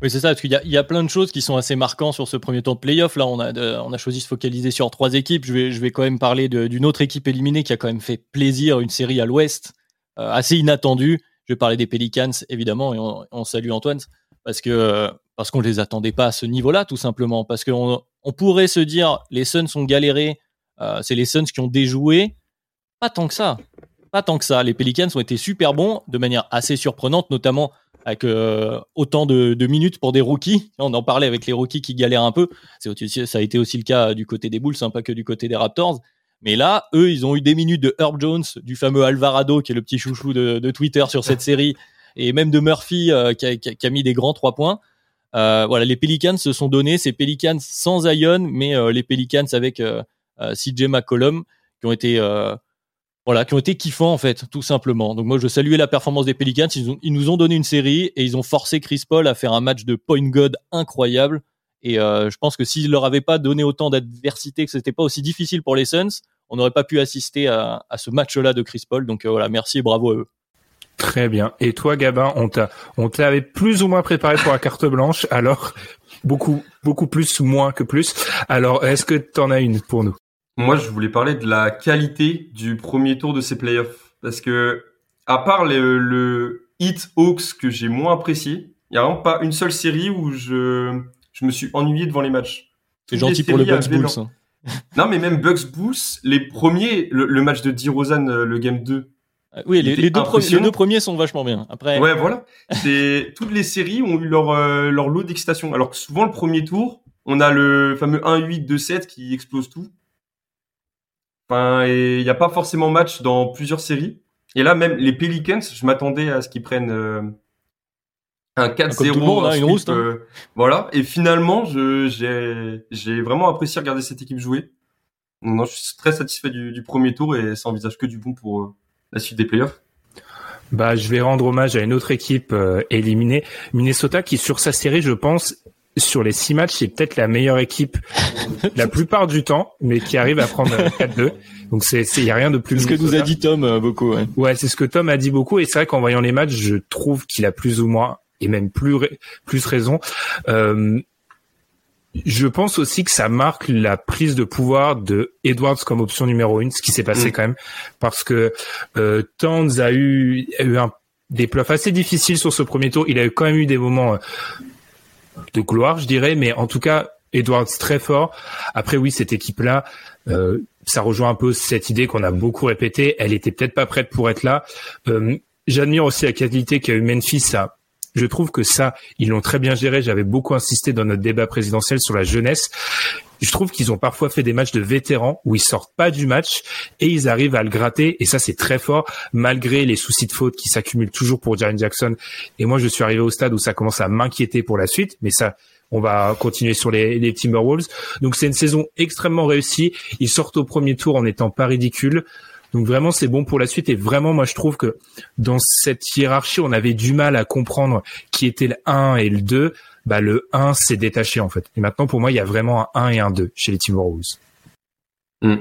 oui, c'est ça, parce qu'il y, y, a plein de choses qui sont assez marquantes sur ce premier tour de playoff. Là, on a, on a choisi de se focaliser sur trois équipes. Je vais, je vais quand même parler d'une autre équipe éliminée qui a quand même fait plaisir, une série à l'ouest, euh, assez inattendue. Je vais parler des Pelicans, évidemment, et on, salue Antoine, parce que parce qu'on les attendait pas à ce niveau-là, tout simplement. Parce qu'on on pourrait se dire, les Suns ont galéré, euh, c'est les Suns qui ont déjoué. Pas tant que ça. Pas tant que ça. Les Pelicans ont été super bons, de manière assez surprenante, notamment avec euh, autant de, minutes pour des rookies. On en parlait avec les rookies qui galèrent un peu. Ça a été aussi le cas du côté des Bulls, hein, pas que du côté des Raptors. Mais là, eux, ils ont eu des minutes de Herb Jones, du fameux Alvarado, qui est le petit chouchou de, de Twitter sur cette série, et même de Murphy, euh, qui, a, qui, a, mis des grands trois points. Euh, voilà, les Pelicans se sont donnés, ces Pelicans sans Zion, mais euh, les Pelicans avec CJ McCollum, qui ont été voilà, qui ont été kiffants en fait, tout simplement. Donc moi je saluais la performance des Pelicans, ils, ont, ils, nous ont donné une série et ils ont forcé Chris Paul à faire un match de point god incroyable. Et euh, je pense que s'ils leur avaient pas donné autant d'adversité, que c'était pas aussi difficile pour les Suns, on n'aurait pas pu assister à, à ce match-là de Chris Paul. Donc euh, voilà, merci et bravo à eux. Très bien. Et toi, Gabin, on t'a, on t'avait plus ou moins préparé pour la carte blanche. Alors beaucoup, beaucoup plus, moins que plus. Alors, est-ce que tu en as une pour nous? Moi, je voulais parler de la qualité du premier tour de ces playoffs. Parce que, à part le, le Hit Hawks que j'ai moins apprécié, il n'y a vraiment pas une seule série où je, je me suis ennuyé devant les matchs. C'est gentil pour le Bucks Bulls. Hein. Non, mais même Bucks Bulls, les premiers, le, le match de D-Rosan, le game 2. Euh, oui, les, les, deux premiers, les, deux premiers sont vachement bien. Après. Ouais, voilà. C'est toutes les séries ont eu leur euh, leur lot d'excitation. Alors que souvent le premier tour, on a le fameux 1-8 2-7 qui explose tout. Enfin, il n'y a pas forcément match dans plusieurs séries. Et là, même les Pelicans, je m'attendais à ce qu'ils prennent euh, un 4-0. Hein, hein. euh, voilà. Et finalement, j'ai vraiment apprécié regarder cette équipe jouer. Non, je suis très satisfait du, du premier tour et ça envisage que du bon pour euh, la suite des playoffs. Bah, je vais rendre hommage à une autre équipe euh, éliminée, Minnesota, qui sur sa série, je pense, sur les six matchs, c'est peut-être la meilleure équipe la plupart du temps, mais qui arrive à prendre 4-2. Donc c'est il y a rien de plus. C'est ce que nous a dit Tom euh, beaucoup. Ouais, ouais c'est ce que Tom a dit beaucoup et c'est vrai qu'en voyant les matchs, je trouve qu'il a plus ou moins et même plus plus raison. Euh, je pense aussi que ça marque la prise de pouvoir de Edwards comme option numéro une, ce qui s'est passé mm. quand même, parce que euh, Towns a eu, a eu un, des playoffs assez difficiles sur ce premier tour. Il a eu quand même eu des moments euh, de gloire, je dirais, mais en tout cas, Edwards très fort. Après, oui, cette équipe-là, euh, ça rejoint un peu cette idée qu'on a beaucoup répétée. Elle était peut-être pas prête pour être là. Euh, J'admire aussi la qualité qu'a eu Memphis. Ça, je trouve que ça, ils l'ont très bien géré. J'avais beaucoup insisté dans notre débat présidentiel sur la jeunesse. Je trouve qu'ils ont parfois fait des matchs de vétérans où ils sortent pas du match et ils arrivent à le gratter. Et ça, c'est très fort, malgré les soucis de faute qui s'accumulent toujours pour Jaren Jackson. Et moi, je suis arrivé au stade où ça commence à m'inquiéter pour la suite. Mais ça, on va continuer sur les, les Timberwolves. Donc c'est une saison extrêmement réussie. Ils sortent au premier tour en n'étant pas ridicules. Donc vraiment c'est bon pour la suite et vraiment moi je trouve que dans cette hiérarchie on avait du mal à comprendre qui était le 1 et le 2 bah, le 1 s'est détaché en fait. Et maintenant pour moi, il y a vraiment un 1 et un 2 chez les Timberwolves. Mm.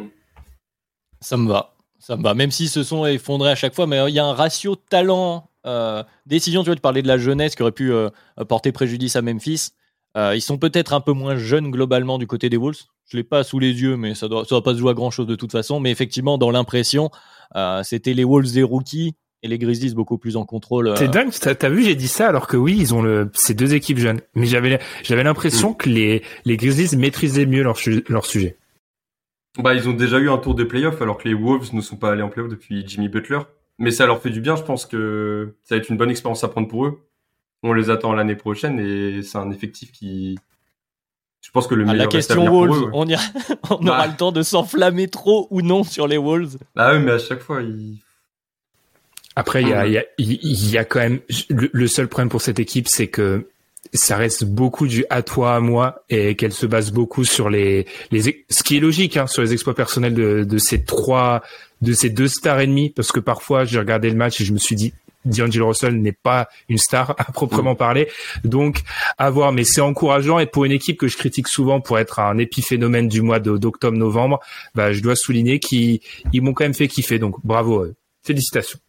Ça me va. Ça me va. Même s'ils se sont effondrés à chaque fois, mais il y a un ratio talent. euh, décision, tu vois, de parler de la jeunesse qui aurait pu euh, porter préjudice à Memphis. Euh, ils sont peut-être un peu moins jeunes globalement du côté des Wolves. Je l'ai pas sous les yeux, mais ça doit, ça doit pas se jouer à grand chose de toute façon. Mais effectivement, dans l'impression, euh, c'était les Wolves des rookies et les Grizzlies beaucoup plus en contrôle. euh. C'est dingue, t'as vu, j'ai dit ça alors que oui, ils ont le, ces deux équipes jeunes. Mais j'avais, j'avais l'impression que les, les Grizzlies maîtrisaient mieux leur, leur sujet. Bah, ils ont déjà eu un tour de playoff alors que les Wolves ne sont pas allés en playoff depuis Jimmy Butler. Mais ça leur fait du bien, je pense que ça va être une bonne expérience à prendre pour eux. On les attend l'année prochaine et c'est un effectif qui. Je pense que le Ah, meilleur la reste à question pour Wolves, eux, ouais. on, ira- on aura Bah. le temps de s'enflammer trop ou non sur les Wolves. Ah oui, mais à chaque fois, ils. Après, il y a, il y a, il y a quand même le, le seul problème pour cette équipe, c'est que ça reste beaucoup du à toi à moi et qu'elle se base beaucoup sur les les ce qui est logique hein, sur les exploits personnels de, de ces trois de ces deux stars ennemis parce que parfois j'ai regardé le match et je me suis dit D'Angelo Russell n'est pas une star à proprement parler. Donc à voir. Mais c'est encourageant. Et pour une équipe que je critique souvent pour être un épiphénomène du mois de- d'octobre novembre bah je dois souligner qu'ils ils m'ont quand même fait kiffer. Donc bravo à eux. félicitations.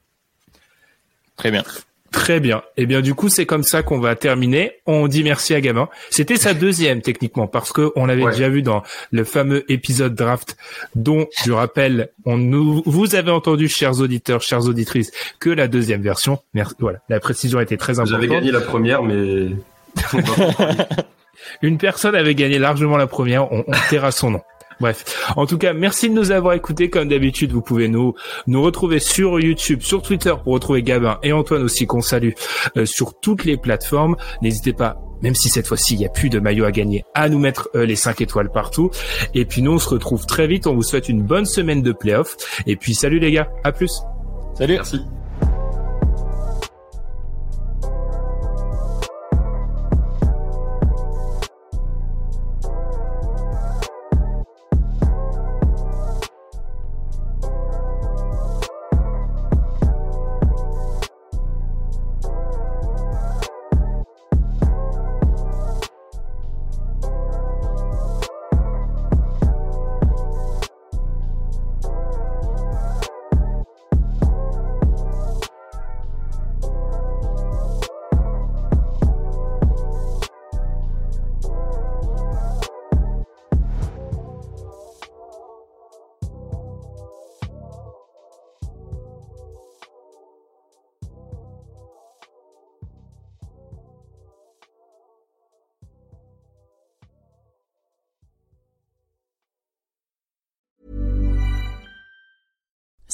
Très bien. Très bien. Eh bien, du coup, c'est comme ça qu'on va terminer. On dit merci à Gabin. C'était sa deuxième, techniquement, parce que on l'avait Ouais. déjà vu dans le fameux épisode draft, dont, je rappelle, on nous, vous avez entendu, chers auditeurs, chères auditrices, que la deuxième version. Merci. Voilà. La précision était très importante. J'avais gagné la première, mais. Une personne avait gagné largement la première. On, on taira son nom. Bref. En tout cas, merci de nous avoir écoutés. Comme d'habitude, vous pouvez nous, nous retrouver sur YouTube, sur Twitter pour retrouver Gabin et Antoine aussi qu'on salue euh, sur toutes les plateformes. N'hésitez pas, même si cette fois-ci il n'y a plus de maillot à gagner, à nous mettre euh, les 5 étoiles partout. Et puis nous, on se retrouve très vite. On vous souhaite une bonne semaine de playoff. Et puis salut les gars. À plus. Salut. Merci.